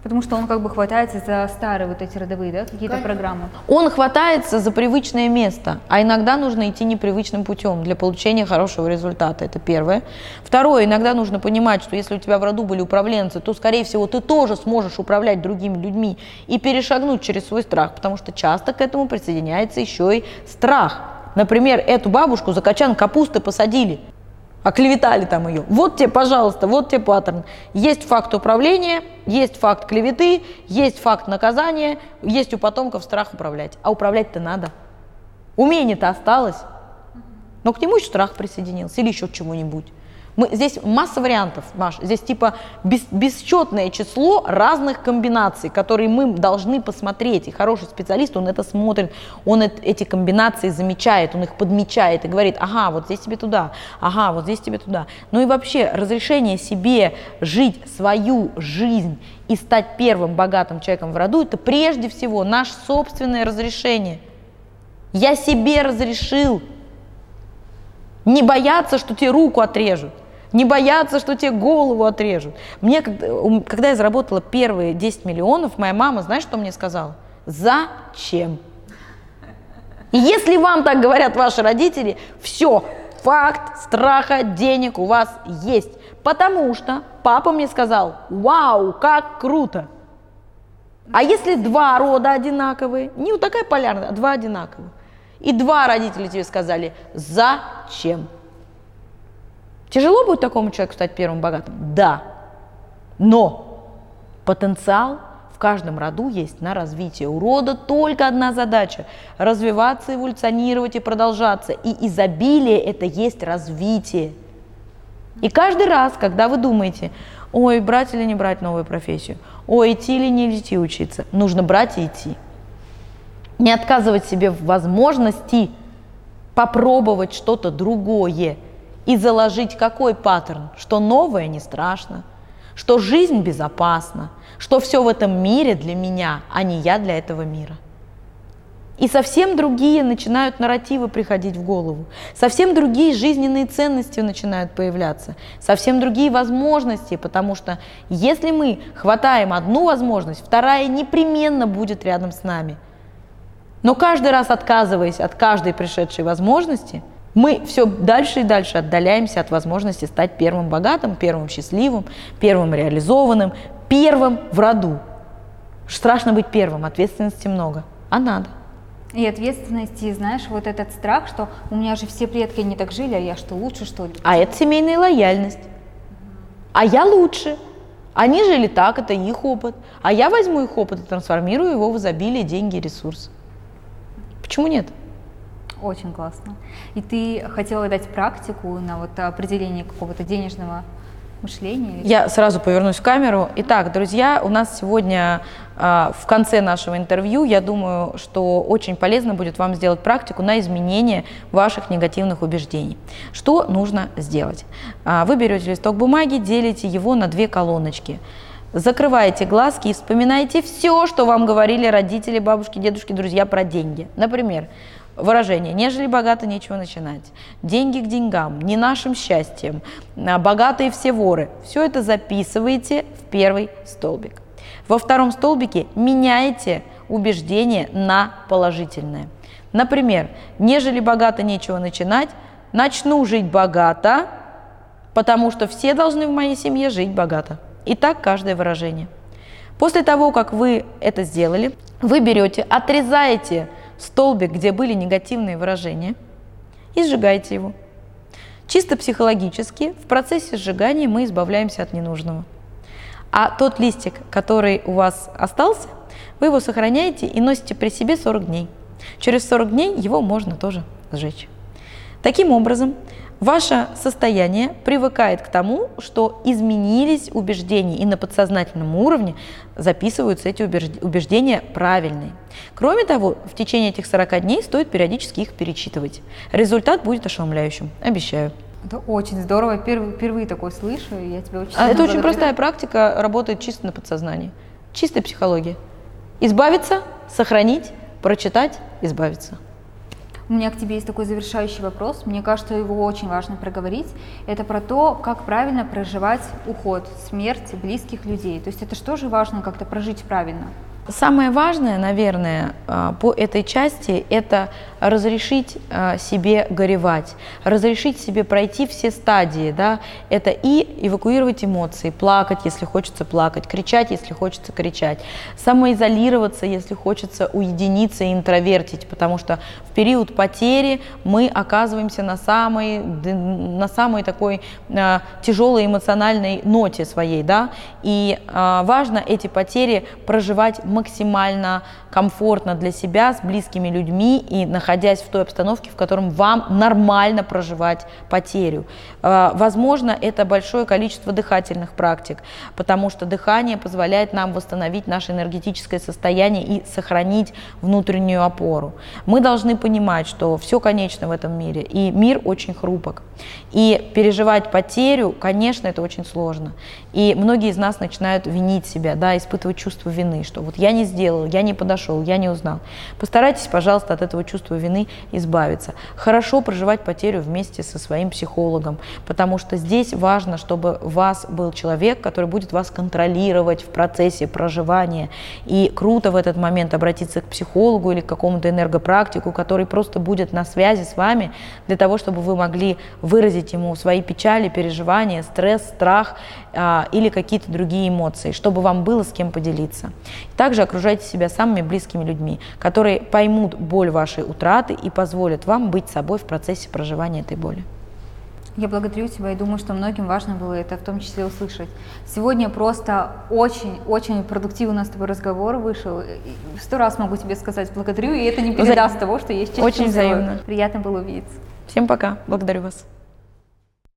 Потому что он как бы хватается за старые вот эти родовые, да, какие-то программы. Он хватается за привычное место, а иногда нужно идти непривычным путем для получения хорошего результата. Это первое. Второе, иногда нужно понимать, что если у тебя в роду были управленцы, то, скорее всего, ты тоже сможешь управлять другими людьми и перешагнуть через свой страх, потому что часто к этому присоединяется еще и страх. Например, эту бабушку за качан капусты посадили оклеветали там ее. Вот тебе, пожалуйста, вот тебе паттерн. Есть факт управления, есть факт клеветы, есть факт наказания, есть у потомков страх управлять. А управлять-то надо. Умение-то осталось. Но к нему еще страх присоединился или еще чему-нибудь. Мы, здесь масса вариантов, Маш. Здесь типа бес, бесчетное число разных комбинаций, которые мы должны посмотреть. И хороший специалист, он это смотрит, он это, эти комбинации замечает, он их подмечает и говорит, ага, вот здесь тебе туда, ага, вот здесь тебе туда. Ну и вообще разрешение себе жить свою жизнь и стать первым богатым человеком в роду, это прежде всего наше собственное разрешение. Я себе разрешил не бояться, что тебе руку отрежут. Не бояться, что тебе голову отрежут. Мне, когда я заработала первые 10 миллионов, моя мама, знаешь, что мне сказала? Зачем? И если вам так говорят ваши родители, все, факт страха денег у вас есть. Потому что папа мне сказал, вау, как круто. А если два рода одинаковые, не вот такая полярная, а два одинаковых, и два родителя тебе сказали, зачем? Тяжело будет такому человеку стать первым богатым? Да. Но потенциал в каждом роду есть на развитие. У рода только одна задача – развиваться, эволюционировать и продолжаться. И изобилие – это есть развитие. И каждый раз, когда вы думаете, ой, брать или не брать новую профессию, ой, идти или не идти учиться, нужно брать и идти. Не отказывать себе в возможности попробовать что-то другое – и заложить какой паттерн, что новое не страшно, что жизнь безопасна, что все в этом мире для меня, а не я для этого мира. И совсем другие начинают нарративы приходить в голову, совсем другие жизненные ценности начинают появляться, совсем другие возможности, потому что если мы хватаем одну возможность, вторая непременно будет рядом с нами. Но каждый раз отказываясь от каждой пришедшей возможности – мы все дальше и дальше отдаляемся от возможности стать первым богатым, первым счастливым, первым реализованным, первым в роду. Страшно быть первым, ответственности много, а надо. И ответственности, знаешь, вот этот страх, что у меня же все предки не так жили, а я что, лучше, что ли? А это семейная лояльность. А я лучше. Они жили так, это их опыт. А я возьму их опыт и трансформирую его в изобилие, деньги, ресурс. Почему нет? Очень классно. И ты хотела дать практику на вот определение какого-то денежного мышления? Я сразу повернусь в камеру. Итак, друзья, у нас сегодня э, в конце нашего интервью, я думаю, что очень полезно будет вам сделать практику на изменение ваших негативных убеждений. Что нужно сделать? Э, вы берете листок бумаги, делите его на две колоночки. Закрываете глазки и вспоминаете все, что вам говорили родители, бабушки, дедушки, друзья про деньги. Например, выражение «нежели богато, нечего начинать», «деньги к деньгам», «не нашим счастьем», а, «богатые все воры». Все это записываете в первый столбик. Во втором столбике меняете убеждение на положительное. Например, «нежели богато, нечего начинать», «начну жить богато», потому что все должны в моей семье жить богато. И так каждое выражение. После того, как вы это сделали, вы берете, отрезаете столбик, где были негативные выражения, и сжигаете его. Чисто психологически в процессе сжигания мы избавляемся от ненужного. А тот листик, который у вас остался, вы его сохраняете и носите при себе 40 дней. Через 40 дней его можно тоже сжечь. Таким образом, Ваше состояние привыкает к тому, что изменились убеждения, и на подсознательном уровне записываются эти убеждения правильные. Кроме того, в течение этих 40 дней стоит периодически их перечитывать. Результат будет ошеломляющим, обещаю. Это очень здорово. Первый, впервые такое слышу, и я тебя очень а Это очень простая практика, работает чисто на подсознании. Чистая психология. Избавиться, сохранить, прочитать, избавиться. У меня к тебе есть такой завершающий вопрос. Мне кажется, его очень важно проговорить. Это про то, как правильно проживать уход, смерть близких людей. То есть это же важно как-то прожить правильно? Самое важное, наверное, а, по этой части – это разрешить а, себе горевать, разрешить себе пройти все стадии. Да? Это и эвакуировать эмоции, плакать, если хочется плакать, кричать, если хочется кричать, самоизолироваться, если хочется уединиться и интровертить, потому что в период потери мы оказываемся на самой, на самой такой а, тяжелой эмоциональной ноте своей. Да? И важно эти потери проживать максимально комфортно для себя с близкими людьми и находясь в той обстановке, в котором вам нормально проживать потерю. А, возможно, это большое количество дыхательных практик, потому что дыхание позволяет нам восстановить наше энергетическое состояние и сохранить внутреннюю опору. Мы должны понимать, что все конечно в этом мире, и мир очень хрупок. И переживать потерю, конечно, это очень сложно. И многие из нас начинают винить себя, да, испытывать чувство вины, что вот я не сделал, я не подошел, я не узнал. Постарайтесь, пожалуйста, от этого чувства вины избавиться. Хорошо проживать потерю вместе со своим психологом, потому что здесь важно, чтобы у вас был человек, который будет вас контролировать в процессе проживания. И круто в этот момент обратиться к психологу или к какому-то энергопрактику, который просто будет на связи с вами для того, чтобы вы могли выразить ему свои печали, переживания, стресс, страх а, или какие-то другие эмоции, чтобы вам было с кем поделиться. Также окружайте себя самыми близкими людьми, которые поймут боль вашей утраты и позволят вам быть собой в процессе проживания этой боли. Я благодарю тебя и думаю, что многим важно было это в том числе услышать. Сегодня просто очень-очень продуктивный у нас с тобой разговор вышел. Сто раз могу тебе сказать благодарю, и это не передаст того, что есть Очень взаимно. Приятно было увидеться. Всем пока. Благодарю вас.